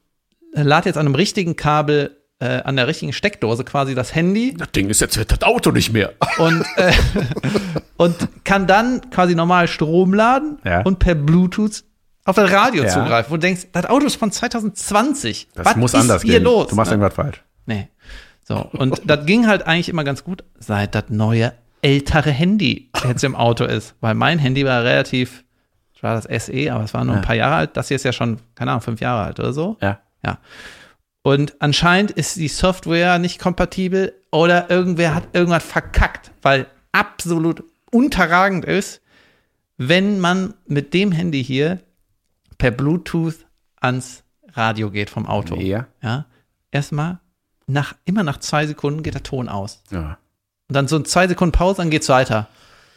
B: äh, lad jetzt an einem richtigen Kabel, äh, an der richtigen Steckdose quasi das Handy
C: das Ding ist jetzt wird das Auto nicht mehr.
B: und, äh, und kann dann quasi normal Strom laden
C: Ja.
B: und per Bluetooth auf das Radio
C: Ja.
B: zugreifen. Wo du denkst, das Auto ist von 2020.
C: Das
B: Was
C: muss
B: ist
C: anders
B: hier
C: gehen.
B: los?
C: du machst
B: ne?
C: irgendwas falsch.
B: Nee. So, und das ging halt eigentlich immer ganz gut, seit das neue ältere Handy jetzt im Auto ist. Weil mein Handy war relativ, war das SE, aber es war nur ein
C: Ja.
B: paar Jahre alt. Das hier ist ja schon, keine Ahnung, fünf Jahre alt oder so.
C: Ja.
B: Ja. Und anscheinend ist die Software nicht kompatibel oder irgendwer hat irgendwas verkackt, weil absolut unterragend ist, wenn man mit dem Handy hier per Bluetooth ans Radio geht vom Auto.
C: Ja.
B: Ja. Erstmal nach, immer nach zwei Sekunden geht der Ton aus.
C: ja.
B: Und dann so zwei Sekunden Pause, dann geht's weiter.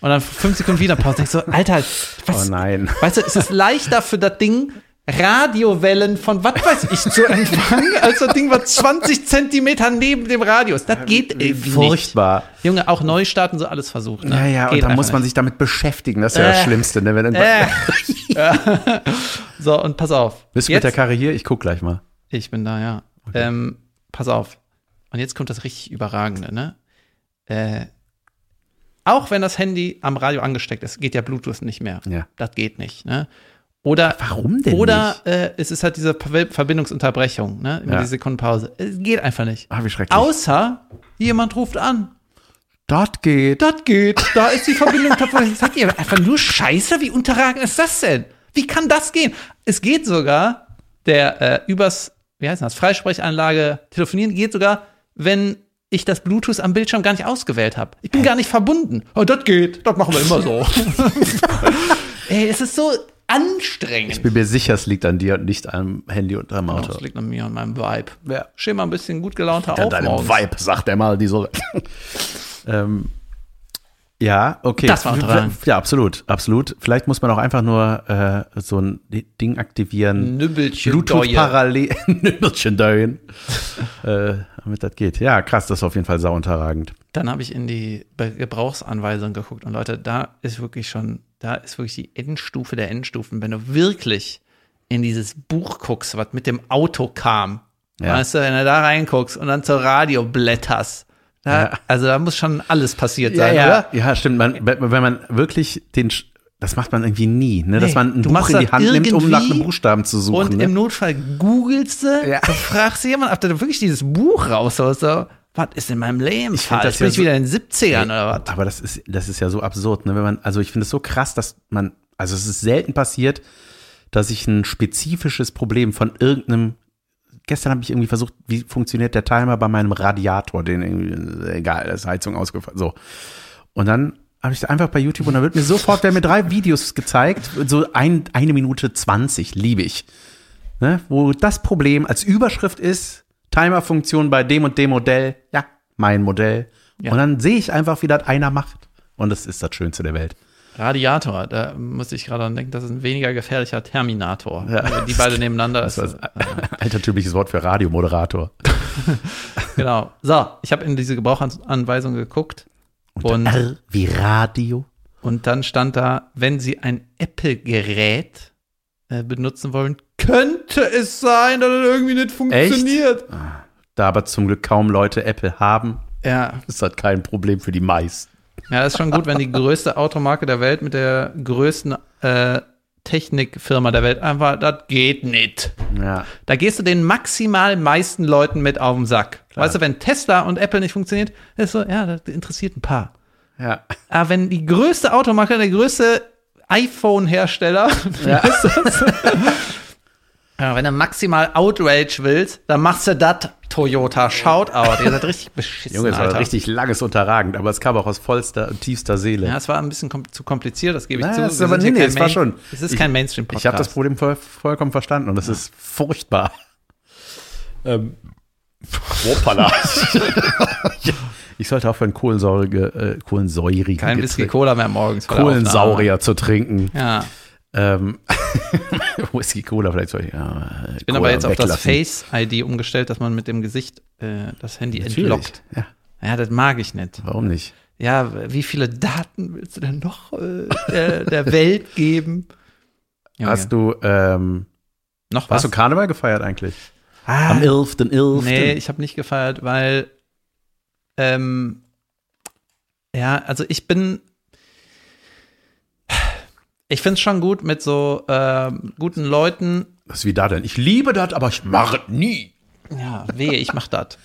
B: Und dann fünf Sekunden wieder Pause. Denkst so, Alter,
C: Oh
B: was,
C: nein.
B: Weißt du, es ist leichter für das Ding, Radiowellen von was weiß ich zu empfangen, als das Ding, was 20 Zentimeter neben dem Radio ist. Das geht irgendwie nicht.
C: Furchtbar.
B: Junge, auch Neustarten so alles versucht. Ne?
C: Ja, ja,
B: geht
C: und dann
B: einfach
C: muss man
B: nicht.
C: sich damit beschäftigen. Das ist ja das
B: Äh.
C: Schlimmste. Ne? Wenn
B: Äh. So, und pass auf.
C: Bist du mit der
B: Jetzt,
C: Karre hier? Ich guck gleich mal.
B: ich bin da, ja. Ähm, pass auf. Und jetzt kommt das richtig Überragende, ne? Äh, auch wenn das Handy am Radio angesteckt ist, geht ja Bluetooth nicht mehr.
C: Ja.
B: Das geht nicht, ne? Oder
C: Warum denn
B: Oder
C: nicht?
B: äh, es ist halt diese Ver- Verbindungsunterbrechung, ne? Immer
C: Ja.
B: die Sekundenpause. Es geht einfach nicht.
C: Ah, wie schrecklich.
B: Außer jemand ruft an.
C: das geht.
B: Das geht. Da ist die Verbindung unterbrochen. Ich sag dir einfach nur Scheiße, wie unterragend ist das denn? Wie kann das gehen? Es geht sogar, der äh, übers, wie heißt das, Freisprechanlage telefonieren geht sogar, wenn ich das Bluetooth am Bildschirm gar nicht ausgewählt habe. Ich bin gar nicht verbunden. Oh, das geht. Das machen wir immer so. Ey, es ist so anstrengend.
C: Ich bin mir sicher, es liegt an dir und nicht am Handy und am Auto.
B: Das liegt an mir und meinem Vibe.
C: Ja.
B: Mal ein bisschen gut gelaunter
C: An
B: auf
C: deinem
B: morgens.
C: Vibe, sagt er mal. Die so. ähm, ja, okay.
B: Das war unterragend.
C: Ja, absolut, absolut. Vielleicht muss man auch einfach nur äh, so ein Ding aktivieren.
B: Nübbelchen
C: Bluetooth parallel, Nübbelchen äh, damit das geht. Ja, krass, das ist auf jeden Fall sauunterragend.
B: Dann habe ich in die Gebrauchsanweisung geguckt und Leute, da ist wirklich schon, da ist wirklich die Endstufe der Endstufen. Wenn du wirklich in dieses Buch guckst, was mit dem Auto kam,
C: Ja.
B: weißt du, wenn du da reinguckst und dann zur Radio blätterst, da,
C: Ja.
B: also da muss schon alles passiert sein, oder?
C: ja, stimmt. Man, wenn man wirklich den, das macht man irgendwie nie, ne? dass man ein
B: du
C: Buch in die Hand nimmt, um nach einem Buchstaben zu suchen.
B: Und
C: ne?
B: im Notfall googelst du,
C: Ja.
B: du fragst jemand, ob du wirklich dieses Buch raushaust, so, was ist in meinem Leben
C: Ich find
B: falsch?
C: das
B: Bin
C: ja
B: ich
C: so-
B: wieder in den 70ern oder was?
C: Aber das ist, das ist ja so absurd, ne? Wenn man, also ich finde es so krass, dass man, also es ist selten passiert, dass ich ein spezifisches Problem von irgendeinem. Gestern habe ich irgendwie versucht, wie funktioniert der Timer bei meinem Radiator, den irgendwie, egal, da ist Heizung ausgefallen. So. Und dann habe ich einfach bei YouTube und da wird mir sofort, werden mir drei Videos gezeigt, so ein, eine Minute zwanzig, liebe ich. Ne? Wo das Problem als Überschrift ist, Timerfunktion bei dem und dem Modell, ja, mein Modell.
B: Ja.
C: Und dann sehe ich einfach, wie das einer macht. Und das ist das Schönste der Welt.
B: Radiator, da muss ich gerade dran denken, das ist ein weniger gefährlicher Terminator.
C: Ja.
B: Also die beide nebeneinander.
C: Das
B: ist,
C: ist altertümliches Wort für Radiomoderator.
B: genau. So, ich habe in diese Gebrauchsanweisung geguckt und,
C: R wie Radio.
B: und dann stand da, wenn Sie ein Apple-Gerät äh, benutzen wollen, könnte es sein, dass es irgendwie nicht funktioniert.
C: Da aber zum Glück kaum Leute Apple haben,
B: Ja,
C: ist das kein Problem für die meisten.
B: Ja, ist schon gut, wenn die größte Automarke der Welt mit der größten äh, Technikfirma der Welt einfach, das geht nicht.
C: Ja.
B: Da gehst du den maximal meisten Leuten mit auf den Sack. Weißt du, wenn Tesla und Apple nicht funktioniert, ist so, ja, das interessiert ein paar.
C: Ja.
B: Aber wenn die größte Automarke, der größte iPhone-Hersteller,
C: Ja.
B: das? ja, wenn du maximal Outrage willst, dann machst du das Toyota Shoutout. Ihr seid richtig beschissen,
C: Junge, es war richtig langes unterragend, aber es kam auch aus vollster und tiefster Seele.
B: Ja, es war ein bisschen kom zu kompliziert, das gebe ich
C: Naja,
B: zu.
C: es ist aber- nee, es war schon.
B: Es ist
C: Ich-
B: kein Mainstream-Podcast.
C: Ich habe das Problem voll, vollkommen verstanden und es ist furchtbar. Ähm, Hoppala. ich sollte aufhören, kohlensäurige, äh, kohlensäurige
B: Kein
C: Getränke-
B: Whisky-Cola mehr morgens.
C: Kohlensaurier zu trinken.
B: Ja,
C: Ähm, Whisky Cola vielleicht soll ich. Ja,
B: ich bin aber jetzt auf das Face-ID umgestellt, dass man mit dem Gesicht äh, das Handy
C: Natürlich,
B: entlockt.
C: Ja,
B: Ja, das mag ich nicht.
C: warum nicht?
B: Ja, wie viele Daten willst du denn noch äh, der, der Welt geben? Junge.
C: Hast du, ähm,
B: noch
C: hast
B: was?
C: du Karneval gefeiert eigentlich?
B: ah,
C: Am 11.11.
B: Nee, ich habe nicht gefeiert, weil ähm, ja, also ich bin ich finde es schon gut mit so ähm, guten Leuten.
C: Was wie da denn? Ich liebe das, aber ich mache es nie.
B: Ja, wehe, ich mach das.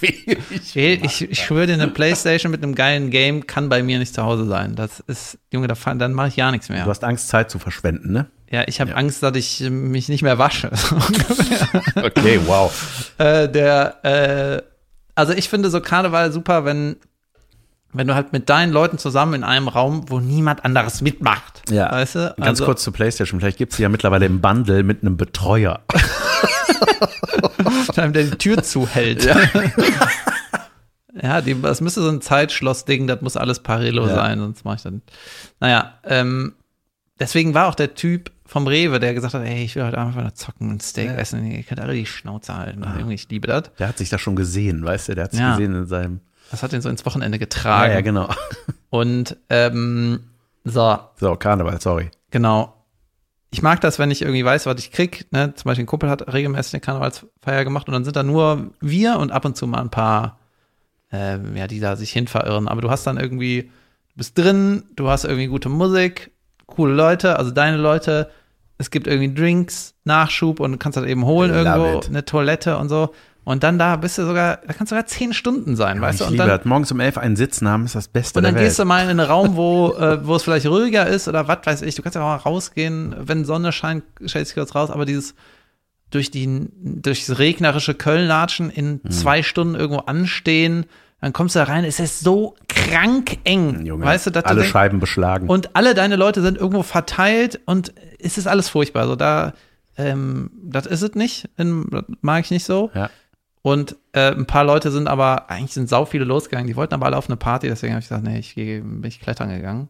B: ich, ich, ich schwöre dir, eine Playstation mit einem geilen Game kann bei mir nicht zu Hause sein. Das ist, Junge, da, dann mache ich ja nichts mehr.
C: Du hast Angst, Zeit zu verschwenden, ne?
B: Ja, ich habe
C: Ja.
B: Angst, dass ich äh, mich nicht mehr wasche.
C: Okay, wow.
B: äh, der, äh, also ich finde so Karneval super, wenn, wenn du halt mit deinen Leuten zusammen in einem Raum, wo niemand anderes mitmacht.
C: Ja.
B: Weißt du?
C: Ganz
B: Also,
C: kurz zur Playstation. Vielleicht gibt es ja mittlerweile im Bundle mit einem Betreuer.
B: einem, der die Tür zuhält. Ja, die, das müsste so ein Zeitschloss-Ding, das muss alles Parello
C: Ja.
B: sein, sonst mache ich dann. Naja, ähm, deswegen war auch der Typ vom Rewe, der gesagt hat, ey, ich will heute einfach nur zocken und Steak essen. Ihr könnt alle die Schnauze halten. Junge, ich liebe das.
C: Der hat sich da schon gesehen, weißt du? Der hat sich
B: Ja.
C: gesehen in seinem.
B: Das hat ihn so ins Wochenende
C: Ja,
B: getragen.
C: ja, genau.
B: Und ähm, so,
C: So, Karneval, sorry.
B: Genau. Ich mag das, wenn ich irgendwie weiß, was ich krieg. Ne? Zum Beispiel ein Kumpel hat regelmäßig eine Karnevalsfeier gemacht und dann sind da nur wir und ab und zu mal ein paar, ähm, ja, die da sich hin verirren. Aber du hast dann irgendwie, du bist drin, du hast irgendwie gute Musik, coole Leute, also deine Leute. Es gibt irgendwie Drinks, Nachschub und du kannst das eben holen
C: Love
B: irgendwo,
C: it.
B: eine Toilette und so. Und dann da bist du sogar, da kannst du sogar zehn Stunden sein, weißt
C: ich
B: du? Und
C: liebe
B: dann.
C: Morgens um elf einen Sitz haben ist das Beste
B: und dann gehst du mal in einen Raum, wo, äh, wo es vielleicht ruhiger ist oder was weiß ich. Du kannst ja auch mal rausgehen, wenn Sonne scheint, stellst du kurz raus, aber dieses durch die durchs regnerische Köln latschen, in
C: Hm.
B: zwei Stunden irgendwo anstehen, dann kommst du da rein, es ist so krank eng.
C: Junge,
B: weißt du, dass
C: alle
B: du denkst,
C: Scheiben beschlagen.
B: und alle deine Leute sind irgendwo verteilt und es ist alles furchtbar. Also da, ähm, das ist es nicht, in, das mag ich nicht so.
C: ja.
B: Und äh, ein paar Leute sind aber, eigentlich sind sau viele losgegangen, die wollten aber alle auf eine Party, deswegen habe ich gesagt, nee, ich gehe, bin ich klettern gegangen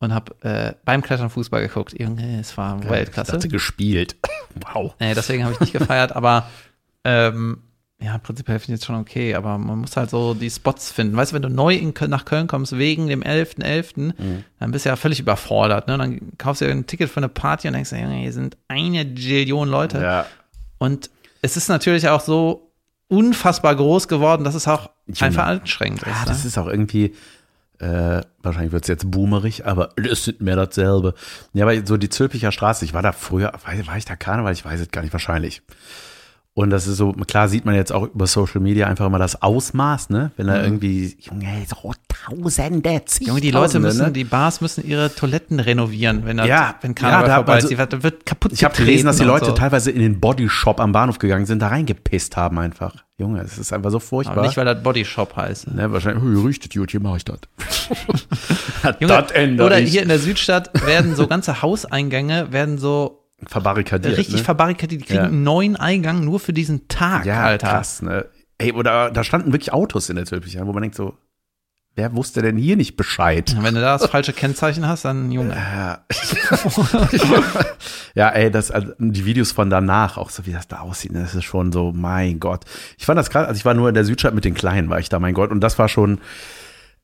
B: und habe äh, beim Klettern Fußball geguckt. Junge, es war Weltklasse.
C: Hatte gespielt. Wow.
B: Nee, deswegen habe ich nicht gefeiert, aber ähm, ja, prinzipiell finde ich es schon okay, aber man muss halt so die Spots finden. Weißt du, wenn du neu in nach Köln kommst wegen dem 11.11., dann bist du ja völlig überfordert. Ne? Dann kaufst du dir ein Ticket für eine Party und denkst, hier sind eine Billion Leute.
C: Ja.
B: Und es ist natürlich auch so unfassbar groß geworden, dass es auch
C: Junge.
B: einfach anstrengend
C: Ja,
B: ist.
C: das
B: Ne?
C: ist auch irgendwie, äh, wahrscheinlich wird es jetzt boomerig, aber das nicht mehr dasselbe. Ja, aber so die Zülpicher Straße, ich war da früher, war, war ich da Karneval? Ich weiß es gar nicht, wahrscheinlich. Und das ist so, klar sieht man jetzt auch über Social Media einfach immer das Ausmaß, ne? Wenn da irgendwie, Junge, so Tausende,
B: Mhm. Junge, die Leute
C: Zigtausende,
B: müssen,
C: ne?
B: die Bars müssen ihre Toiletten renovieren, wenn, das,
C: Ja,
B: wenn Karneval
C: ja, da-
B: vorbei ist.
C: also-
B: Die wird, kaputt
C: Ich habe gelesen, dass die Leute
B: so.
C: teilweise in den Bodyshop am Bahnhof gegangen sind, da reingepisst haben einfach. Junge, es ist einfach so furchtbar.
B: Aber nicht, weil das Bodyshop heißt.
C: ne, wahrscheinlich, oh, riecht gut, hier mache ich das. Das ändere
B: oder
C: ich.
B: hier in der Südstadt werden so ganze Hauseingänge werden so
C: Verbarrikadiert.
B: richtig
C: ne?
B: verbarrikadiert. Die kriegen
C: Ja.
B: einen neuen Eingang nur für diesen Tag,
C: Ja,
B: Alter.
C: krass, ne? Ey, oder da standen wirklich Autos in der Tülpicher, wo man denkt so, wer wusste denn hier nicht Bescheid?
B: Wenn du da das falsche Kennzeichen hast, dann Junge.
C: Ja, ja ey, das, also, die Videos von danach, auch so wie das da aussieht, ne, das ist schon so, mein Gott. Ich fand das krass, also ich war nur in der Südstadt mit den Kleinen, war ich da, mein Gott, und das war schon,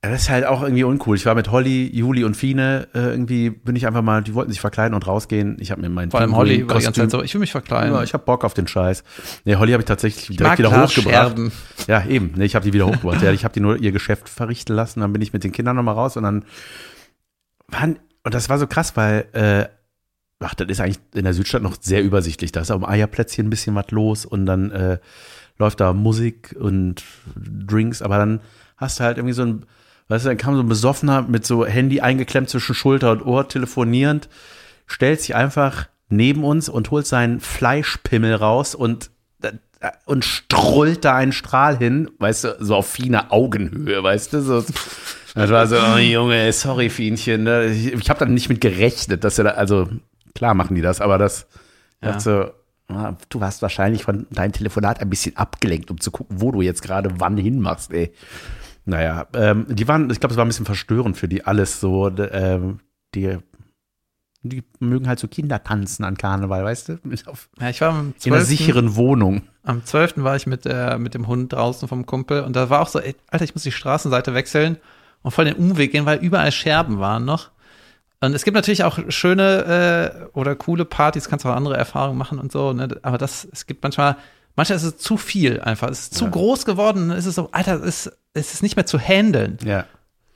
C: das ist halt auch irgendwie uncool. Ich war mit Holly, Juli und Fine, äh, irgendwie bin ich einfach mal, die wollten sich verkleiden und rausgehen. Ich habe mir mein
B: Vor allem Holly war die ganze
C: Kostüm-
B: Zeit so, ich will mich verkleiden.
C: Ja, ich habe Bock auf den Scheiß. Nee, Holly habe ich tatsächlich
B: mag
C: direkt wieder hochgebracht.
B: Glasscherben.
C: Ja, eben. Nee, ich habe die wieder hochgebracht. ja, ich habe die nur ihr Geschäft verrichten lassen. Dann bin ich mit den Kindern nochmal raus und dann waren, und das war so krass, weil, äh, ach, das ist eigentlich in der Südstadt noch sehr übersichtlich. Da ist am Eierplätzchen ein bisschen was los und dann äh, läuft da Musik und Drinks, aber dann hast du halt irgendwie so ein, weißt du, dann kam so ein Besoffener mit so Handy eingeklemmt zwischen Schulter und Ohr, telefonierend, stellt sich einfach neben uns und holt seinen Fleischpimmel raus und und strullt da einen Strahl hin, weißt du, so auf feiner Augenhöhe, weißt du, so. Das war so, oh Junge, sorry, Fienchen, ne? ich, ich habe dann nicht mit gerechnet, dass er da, also klar machen die das, aber das,
B: Ja.
C: ja. so, ah, du warst wahrscheinlich von deinem Telefonat ein bisschen abgelenkt, um zu gucken, wo du jetzt gerade wann hinmachst, ey. Naja, ähm, die waren, ich glaube, es war ein bisschen verstörend für die alles so, ähm, die Die mögen halt so Kinder tanzen an Karneval, weißt du? Auf,
B: Ja, ich war am
C: in einer
B: 12.
C: sicheren Wohnung.
B: Am 12. war ich mit, der, mit dem Hund draußen vom Kumpel und da war auch so, ey, Alter, ich muss die Straßenseite wechseln und voll den Umweg gehen, weil überall Scherben waren noch. Und es gibt natürlich auch schöne äh, oder coole Partys, kannst auch andere Erfahrungen machen und so, ne? aber das, es gibt manchmal, manchmal ist es zu viel einfach, es ist zu
C: Ja.
B: groß geworden, dann ist es so, Alter, es ist, es ist nicht mehr zu handeln.
C: Ja.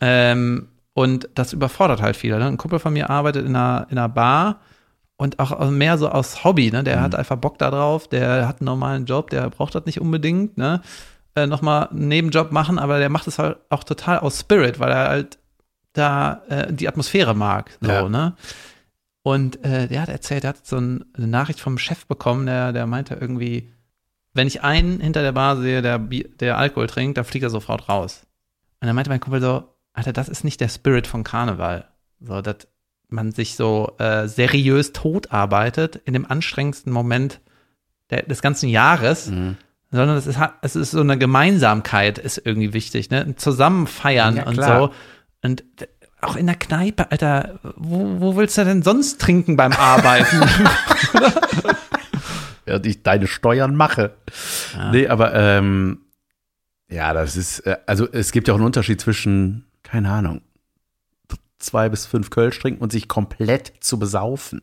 B: Ähm, und das überfordert halt viele. Ne? Ein Kumpel von mir arbeitet in einer, in einer Bar und auch mehr so aus Hobby. Ne? Der hat einfach Bock da drauf, der hat einen normalen Job, der braucht das nicht unbedingt. Ne? Äh, Nochmal einen Nebenjob machen, aber der macht es halt auch total aus Spirit, weil er halt da äh, die Atmosphäre mag. So,
C: Ja.
B: ne? Und äh, der hat erzählt, der hat so ein, eine Nachricht vom Chef bekommen, der, der meinte irgendwie, wenn ich einen hinter der Bar sehe, der, der Alkohol trinkt, dann fliegt er sofort raus. Und dann meinte mein Kumpel so, Alter, das ist nicht der Spirit von Karneval. So, dass man sich so äh, seriös tot arbeitet in dem anstrengendsten Moment der, des ganzen Jahres,
C: Mhm.
B: sondern es ist, es ist so eine Gemeinsamkeit ist irgendwie wichtig, ne? Ein Zusammen feiern
C: Ja,
B: und so. Und auch in der Kneipe, Alter, wo, wo willst du denn sonst trinken beim Arbeiten?
C: während ich deine Steuern mache.
B: Ja.
C: Nee, aber ähm, ja, das ist, äh, also es gibt ja auch einen Unterschied zwischen, keine Ahnung, zwei bis fünf Kölsch trinken und sich komplett zu besaufen.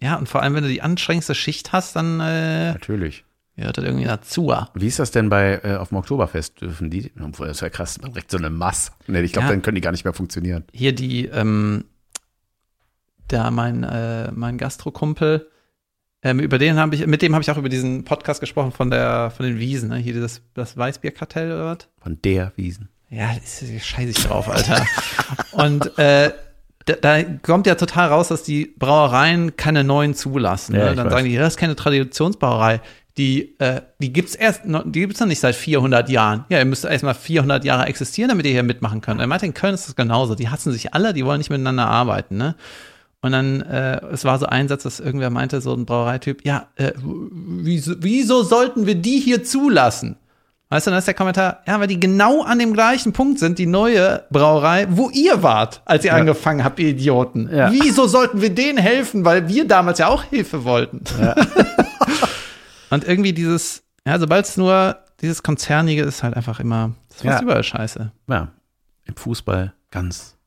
B: ja, und vor allem, wenn du die anstrengendste Schicht hast, dann äh,
C: Natürlich.
B: gehört das irgendwie dazu.
C: Wie ist das denn bei äh, auf dem Oktoberfest? Dürfen die? Obwohl, Das wäre krass, direkt so eine Masse. Nee, ich glaube,
B: Ja.
C: dann können die gar nicht mehr funktionieren.
B: hier die, ähm, da mein, äh, mein Gastrokumpel, ähm, über den habe ich, mit dem habe ich auch über diesen Podcast gesprochen von der, von den Wiesen, ne? Hier das, das Weißbierkartell oder was?
C: Von der Wiesen.
B: Ja, ist scheiße ich drauf, Alter. Und äh, da, da kommt ja total raus, dass die Brauereien keine neuen zulassen.
C: Ja,
B: ne? Dann sagen die, das ist keine Traditionsbrauerei. Die, äh, die gibt's erst, noch- die gibt's noch nicht seit 400 Jahren. Ja, ihr müsst erstmal 400 Jahre existieren, damit ihr hier mitmachen könnt. Er meinte, in Köln ist das genauso. Die hassen sich alle, die wollen nicht miteinander arbeiten, ne? Und dann, äh, es war so ein Satz, dass irgendwer meinte, so ein Brauereityp, ja, äh, wieso, wieso sollten wir die hier zulassen? Weißt du, dann ist der Kommentar, ja, weil die genau an dem gleichen Punkt sind, die neue Brauerei, wo ihr wart, als ihr angefangen habt, ihr Idioten.
C: Ja.
B: Wieso sollten wir denen helfen, weil wir damals ja auch Hilfe wollten? Und irgendwie dieses, ja, sobald es nur dieses Konzernige ist, halt einfach immer, das ist fast
C: Ja.
B: überall scheiße.
C: Ja, im Fußball ganz
B: Ja.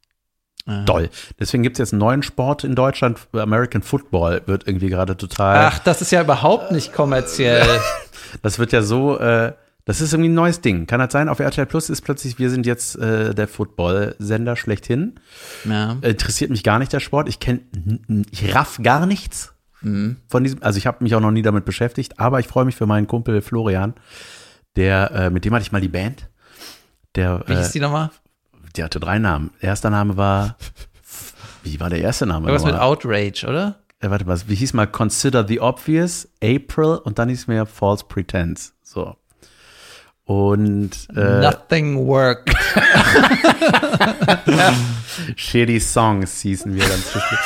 C: Doll. Deswegen gibt es jetzt einen neuen Sport in Deutschland. American Football wird irgendwie gerade total.
B: Ach, das ist ja überhaupt nicht kommerziell.
C: Das wird ja so, äh, das ist irgendwie ein neues Ding. Kann das sein? Auf RTL Plus ist plötzlich, wir sind jetzt äh, der Football-Sender schlechthin.
B: ja.
C: Interessiert mich gar nicht der Sport. Ich kenne, ich raff gar nichts
B: Mhm.
C: von diesem. Also ich habe mich auch noch nie damit beschäftigt, aber ich freue mich für meinen Kumpel Florian, der, äh, mit dem hatte ich mal die Band. Der,
B: Wie hieß
C: äh,
B: die nochmal?
C: Die hatte drei Namen. Erster Name war, wie war der erste Name?
B: Irgendwas mit? Outrage, oder?
C: äh, warte mal, wie hieß mal Consider the Obvious, April und dann hieß mir False Pretense. So. Und äh,
B: Nothing worked.
C: Shitty Songs hießen wir dann zwischendurch.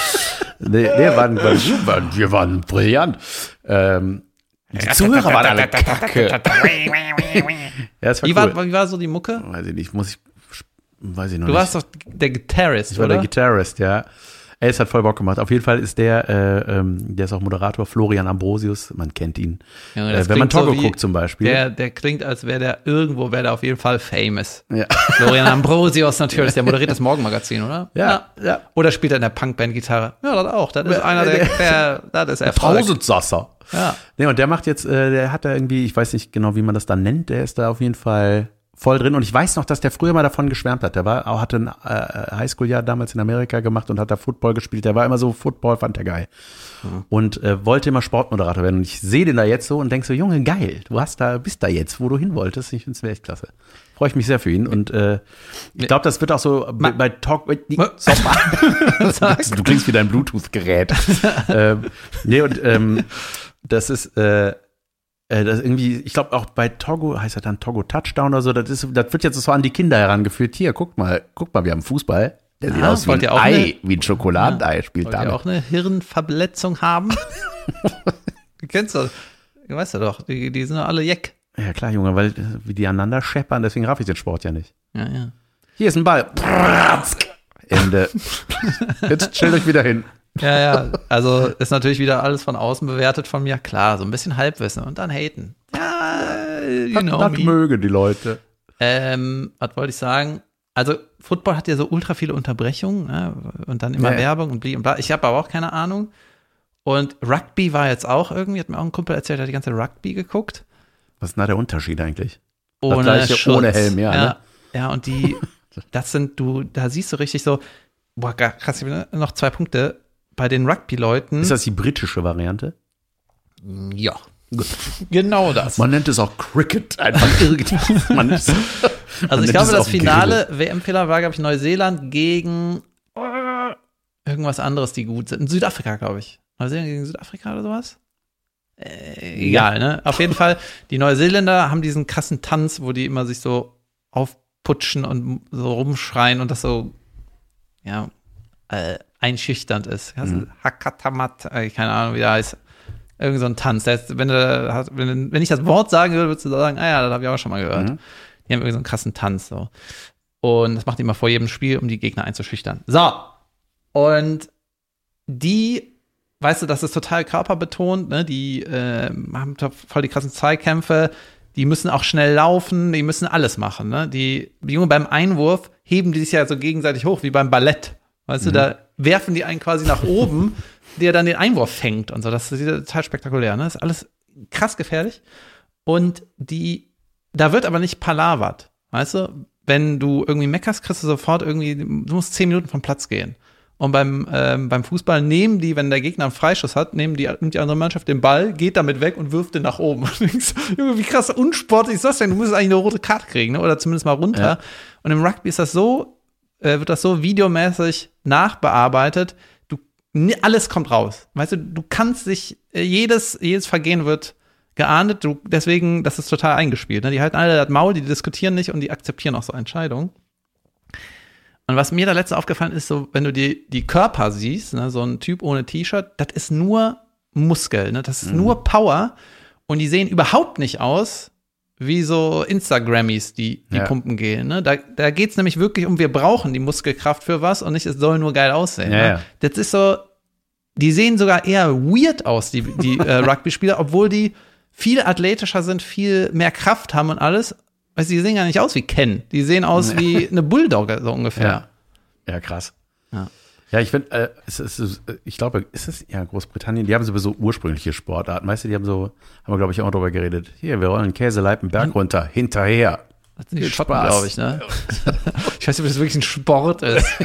C: nee, nee, waren, wir, waren, wir waren brillant. Ähm, die Zuhörer waren alle kacke. Ja, war
B: Wie,
C: cool.
B: war, wie war so die Mucke?
C: weiß ich nicht, muss ich, weiß ich noch
B: Du
C: nicht.
B: warst doch der Gitarrist,
C: ich war
B: oder?
C: der Gitarrist, ja. Ey, es hat voll Bock gemacht. Auf jeden Fall ist der, äh, ähm, der ist auch Moderator, Florian Ambrosius, man kennt ihn.
B: Junge,
C: Äh, wenn man
B: so
C: Togo
B: wie-
C: guckt zum Beispiel.
B: Der, der klingt, als wäre der irgendwo, wäre der auf jeden Fall famous.
C: ja.
B: Florian Ambrosius natürlich, der moderiert das Morgenmagazin, oder?
C: Ja, ja.
B: Oder spielt er in der Punkband Gitarre? Ja, das auch. Das ist einer, der, der, das ist Erfolg.
C: Tausendsasser.
B: Ja.
C: Nee, und der macht jetzt, äh, der hat da irgendwie, ich weiß nicht genau, wie man das dann nennt, der ist da auf jeden Fall voll drin. Und ich weiß noch, dass der früher mal davon geschwärmt hat. Der war, hatte ein äh, Highschool-Jahr damals in Amerika gemacht und hat da Football gespielt. Der war immer so, Football fand der geil. Und äh, wollte immer Sportmoderator werden. Und ich sehe den da jetzt so und denk so, Junge, geil, du hast da, bist da jetzt, wo du hin wolltest. Ich find's echt klasse. Freue ich mich sehr für ihn. Und äh, ich glaube, das wird auch so bei, bei Talk. du klingst wie dein Bluetooth-Gerät. ähm, nee, und ähm, das ist, äh, äh, das irgendwie, ich glaube auch bei Togo, heißt er dann Togo Touchdown oder so, das, ist, das wird jetzt so an die Kinder herangeführt. Hier, guck mal, guck mal, wir haben Fußball. Der sieht
B: Ah,
C: aus wie ein Ei,
B: eine-
C: wie ein Schokoladenei, spielt
B: Wollt ihr
C: damit.
B: auch eine Hirnverletzung haben? du kennst das. Du weißt ja doch, die, die sind doch alle Jeck.
C: Ja klar, Junge, weil äh, wie die aneinander scheppern, deswegen raff ich den Sport ja nicht.
B: Ja, ja.
C: Hier ist ein Ball. Ende. Jetzt stellt euch wieder hin.
B: Ja, ja. Also ist natürlich wieder alles von außen bewertet von mir. Klar, so ein bisschen Halbwissen und dann haten. Ja, you know
C: das
B: me.
C: mögen die Leute.
B: Ähm, was wollte ich sagen? Also, Football hat ja so ultra viele Unterbrechungen ne? und dann immer
C: Ja.
B: Werbung und bli und bla. Ich habe aber auch keine Ahnung. Und Rugby war jetzt auch irgendwie, hat mir auch ein Kumpel erzählt, der hat die ganze Rugby geguckt.
C: Was ist denn da der Unterschied eigentlich?
B: Ohne
C: gleiche
B: Schutz.
C: ohne Helm, ja,
B: Ja,
C: ne?
B: ja und die, das sind, du, da siehst du richtig so, boah, krass, noch zwei Punkte. Bei den Rugby-Leuten.
C: Ist das die britische Variante?
B: Ja. Genau das.
C: Man nennt es auch Cricket. Einfach irgendwas. Man ist, man
B: Also ich glaube, das finale WM-Fehler war, glaube ich, Neuseeland gegen äh, irgendwas anderes, die gut sind. Südafrika, glaube ich. Neuseeland gegen Südafrika oder sowas? Äh, egal, ne? Auf jeden Fall, die Neuseeländer haben diesen krassen Tanz, wo die immer sich so aufputschen und so rumschreien und das so, ja, äh, einschüchternd ist.
C: Mhm.
B: Hakatamat, äh, keine Ahnung, wie der heißt. Irgend so ein Tanz. Der ist, wenn, du, wenn, wenn ich das Wort sagen würde, würdest du sagen, ah ja, das habe ich auch schon mal gehört.
C: Mhm.
B: Die haben irgendwie so einen krassen Tanz so. Und das macht die immer vor jedem Spiel, um die Gegner einzuschüchtern. So. Und die, weißt du, das ist total körperbetont, ne? Die äh, haben da voll die krassen Zweikämpfe, die müssen auch schnell laufen, die müssen alles machen, ne? Die, die Junge beim Einwurf heben die sich ja so gegenseitig hoch, wie beim Ballett. Weißt du, da werfen die einen quasi nach oben, der dann den Einwurf fängt und so. Das ist total spektakulär, ne? Das ist alles krass gefährlich. Und die, da wird aber nicht palavert, weißt du? Wenn du irgendwie meckerst, kriegst du sofort irgendwie, du musst zehn Minuten vom Platz gehen. Und beim, ähm, beim Fußball nehmen die, wenn der Gegner einen Freischuss hat, nehmen die, nimmt die andere Mannschaft den Ball, geht damit weg und wirft den nach oben. Junge, wie krass unsportlich ist das denn? Du musst eigentlich eine rote Karte kriegen, ne? oder zumindest mal runter.
C: Ja.
B: Und im Rugby ist das so, äh, wird das so videomäßig nachbearbeitet. Du, alles kommt raus. Weißt du, du kannst dich, äh, jedes, jedes Vergehen wird geahndet. Du, deswegen, das ist total eingespielt. Ne? Die halten alle das Maul, die diskutieren nicht und die akzeptieren auch so Entscheidungen. Und was mir da letzte aufgefallen ist, so, wenn du die, die Körper siehst, ne, so ein Typ ohne T-Shirt, das ist nur Muskel, ne? das ist nur Power. Und die sehen überhaupt nicht aus wie so Instagrammies, die, die
C: Ja.
B: pumpen gehen. Ne? Da, da geht es nämlich wirklich um, wir brauchen die Muskelkraft für was und nicht, es soll nur geil aussehen.
C: Ja,
B: ne?
C: ja.
B: Das ist so, die sehen sogar eher weird aus, die, die äh, Rugby-Spieler, obwohl die viel athletischer sind, viel mehr Kraft haben und alles. Weißt du, die sehen gar nicht aus wie Ken. Die sehen aus wie eine Bulldogge, so ungefähr.
C: Ja, ja krass.
B: Ja.
C: Ja, ich finde, äh, es ist, es- ich glaube, ist es ja Großbritannien, die haben sowieso ursprüngliche Sportarten, weißt du, die haben so, haben wir glaube ich auch drüber geredet. Hier, wir rollen Käseleib einen Berg runter, hinterher.
B: Das sind die Schotten, glaube ich, ne? ich weiß nicht, ob das wirklich ein Sport ist.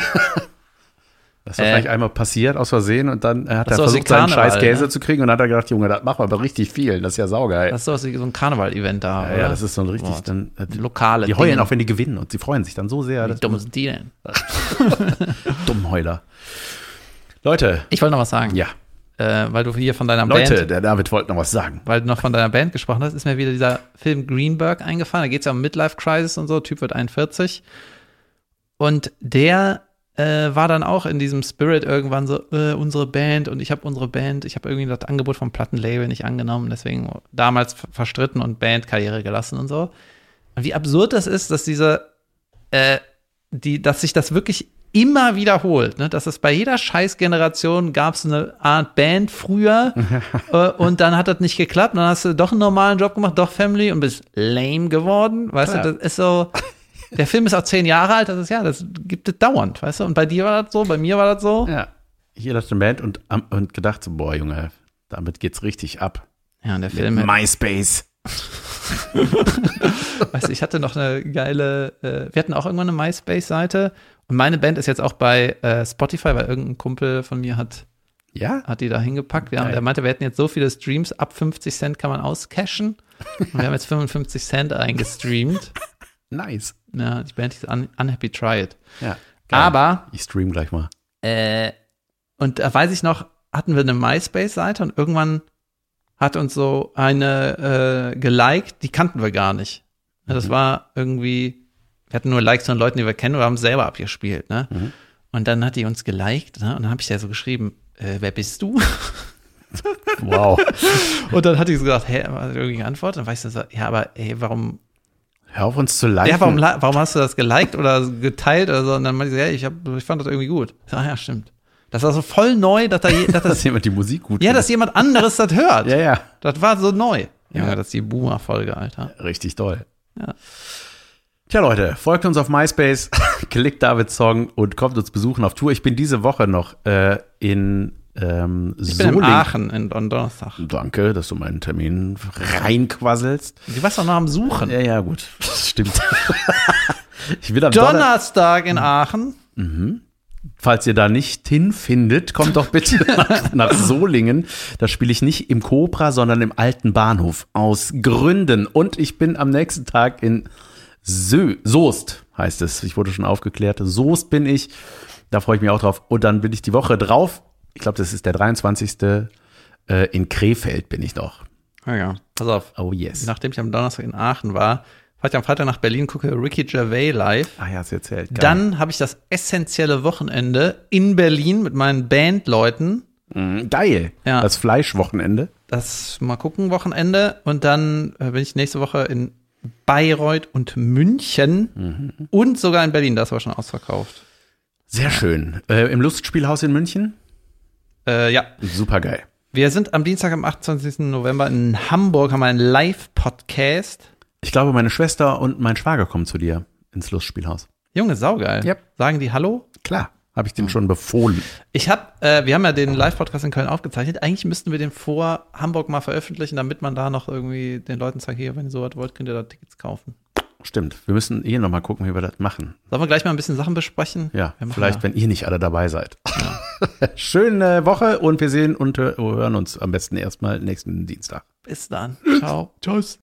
C: Das ist
B: Äh.
C: vielleicht einmal passiert aus Versehen und dann hat er versucht, seinen scheiß Käse
B: ne?
C: zu kriegen und dann hat er gedacht, Junge, das machen wir aber richtig viel, das ist ja saugeil.
B: Das ist doch so ein Karneval-Event da.
C: ja, ja, das ist so ein richtig,
B: Boah,
C: dann, die,
B: lokale
C: die heulen
B: Dinge.
C: auch, wenn die gewinnen und sie freuen sich dann so sehr.
B: Wie dumm sind die denn?
C: Dummheuler. Leute,
B: Ich wollte noch was sagen.
C: ja,
B: Äh, weil du hier von deiner
C: Leute,
B: Band,
C: der David wollte noch was sagen.
B: weil du noch von deiner Band gesprochen hast, ist mir wieder dieser Film Greenberg eingefallen. Da geht es ja um Midlife Crisis und so. Typ wird 41. Und der äh, war dann auch in diesem Spirit irgendwann so, äh, unsere Band und ich habe unsere Band, ich habe irgendwie das Angebot vom Plattenlabel nicht angenommen, deswegen damals ver- verstritten und Bandkarriere gelassen und so. Und wie absurd das ist, dass diese, äh, die, dass sich das wirklich immer wiederholt, ne? dass es bei jeder Scheißgeneration gab es eine Art Band früher äh, und dann hat das nicht geklappt, dann hast du doch einen normalen Job gemacht, doch Family und bist lame geworden, weißt
C: Ja.
B: du, das ist so, der Film ist auch zehn Jahre alt, das ist ja, das gibt es dauernd, weißt du, und bei dir war das so, bei mir war das so.
C: Ja, hier das eine Band und, und gedacht so, boah, Junge, damit geht's richtig ab.
B: Ja, und der Film,
C: MySpace.
B: weißt du, ich hatte noch eine geile, äh, wir hatten auch irgendwann eine MySpace-Seite und meine Band ist jetzt auch bei äh, Spotify, weil irgendein Kumpel von mir hat
C: Ja?
B: hat die da hingepackt. Wir haben, der meinte, wir hätten jetzt so viele Streams, ab 50 Cent kann man auscashen. Und wir haben jetzt 55 Cent eingestreamt.
C: Nice.
B: Ja, die Band hieß Un Unhappy Try It.
C: Ja. geil.
B: Aber,
C: Ich stream gleich mal.
B: äh, und da weiß ich noch, hatten wir eine MySpace-Seite und irgendwann hat uns so eine äh, geliked, die kannten wir gar nicht. Ja, Das
C: Mhm.
B: war irgendwie, wir hatten nur Likes von Leuten, die wir kennen oder haben selber abgespielt. Ne?
C: Mhm.
B: Und dann hat die uns geliked ne? und dann habe ich ja so geschrieben, äh, wer bist du?
C: Wow.
B: Und dann hat die so gesagt, hä, hat irgendwie geantwortet. Dann weißt du so, ja, aber ey, warum,
C: Hör auf uns zu liken.
B: ja, warum, warum hast du das geliked oder geteilt oder so? Und dann meinte sie, ja, ich, hab, ich fand das irgendwie gut. Ich so, ah, ja, stimmt. Das war so voll neu, dass, da, je- dass
C: Dass
B: das,
C: jemand die Musik gut
B: ja,
C: findet.
B: dass jemand anderes das hört.
C: Ja, ja.
B: Das war so neu. Ja,
C: Ja.
B: das ist die Boomer-Folge, Alter.
C: Richtig toll.
B: Ja.
C: Tja, Leute, folgt uns auf MySpace, klickt Davids Song und kommt uns besuchen auf Tour. Ich bin diese Woche noch äh, in ähm,
B: Ich bin in
C: Solingen.
B: Aachen in Don Donnerstag.
C: Danke, dass du meinen Termin reinquasselst.
B: Die warst doch noch am Suchen.
C: Ja, ja, gut. Das stimmt. ich will am Donner
B: Donnerstag in Aachen.
C: Falls ihr da nicht hinfindet, kommt doch bitte nach, nach Solingen. Da spiele ich nicht im Cobra, sondern im alten Bahnhof. Aus Gründen. Und ich bin am nächsten Tag in Sö Soest, heißt es. Ich wurde schon aufgeklärt. Soest bin ich. Da freue ich mich auch drauf. Und dann bin ich die Woche drauf. Ich glaube, das ist der 23. Äh, in Krefeld bin ich noch.
B: Ja, ja. Pass auf.
C: Oh yes.
B: Nachdem ich am Donnerstag in Aachen war, fahre ich am Freitag nach Berlin, gucke Ricky Gervais live.
C: Ah ja, hast du erzählt. Geil.
B: Dann habe ich das essentielle Wochenende in Berlin mit meinen Bandleuten.
C: Mhm, Geil.
B: Ja.
C: Das Fleischwochenende.
B: Das mal gucken Wochenende. Und dann äh, bin ich nächste Woche in Bayreuth und München und sogar in Berlin. Das war schon ausverkauft.
C: Sehr schön. Äh, Im Lustspielhaus in München.
B: Äh, ja.
C: Super geil.
B: Wir sind am Dienstag, am 28. November in Hamburg, haben einen Live-Podcast.
C: Ich glaube, meine Schwester und mein Schwager kommen zu dir ins Lustspielhaus.
B: Junge, saugeil.
C: Yep.
B: Sagen die Hallo?
C: Klar. Habe ich den schon befohlen.
B: Ich habe, äh, wir haben ja den Live-Podcast in Köln aufgezeichnet. Eigentlich müssten wir den vor Hamburg mal veröffentlichen, damit man da noch irgendwie den Leuten sagt, hier, wenn ihr sowas wollt, könnt ihr da Tickets kaufen.
C: Stimmt. Wir müssen eh noch mal gucken, wie wir das machen.
B: Sollen wir gleich mal ein bisschen Sachen besprechen?
C: Ja, vielleicht,
B: ja.
C: wenn ihr nicht alle dabei seid. Schöne Woche und wir sehen und hören uns am besten erstmal nächsten Dienstag.
B: Bis dann. Ciao.
C: Tschüss.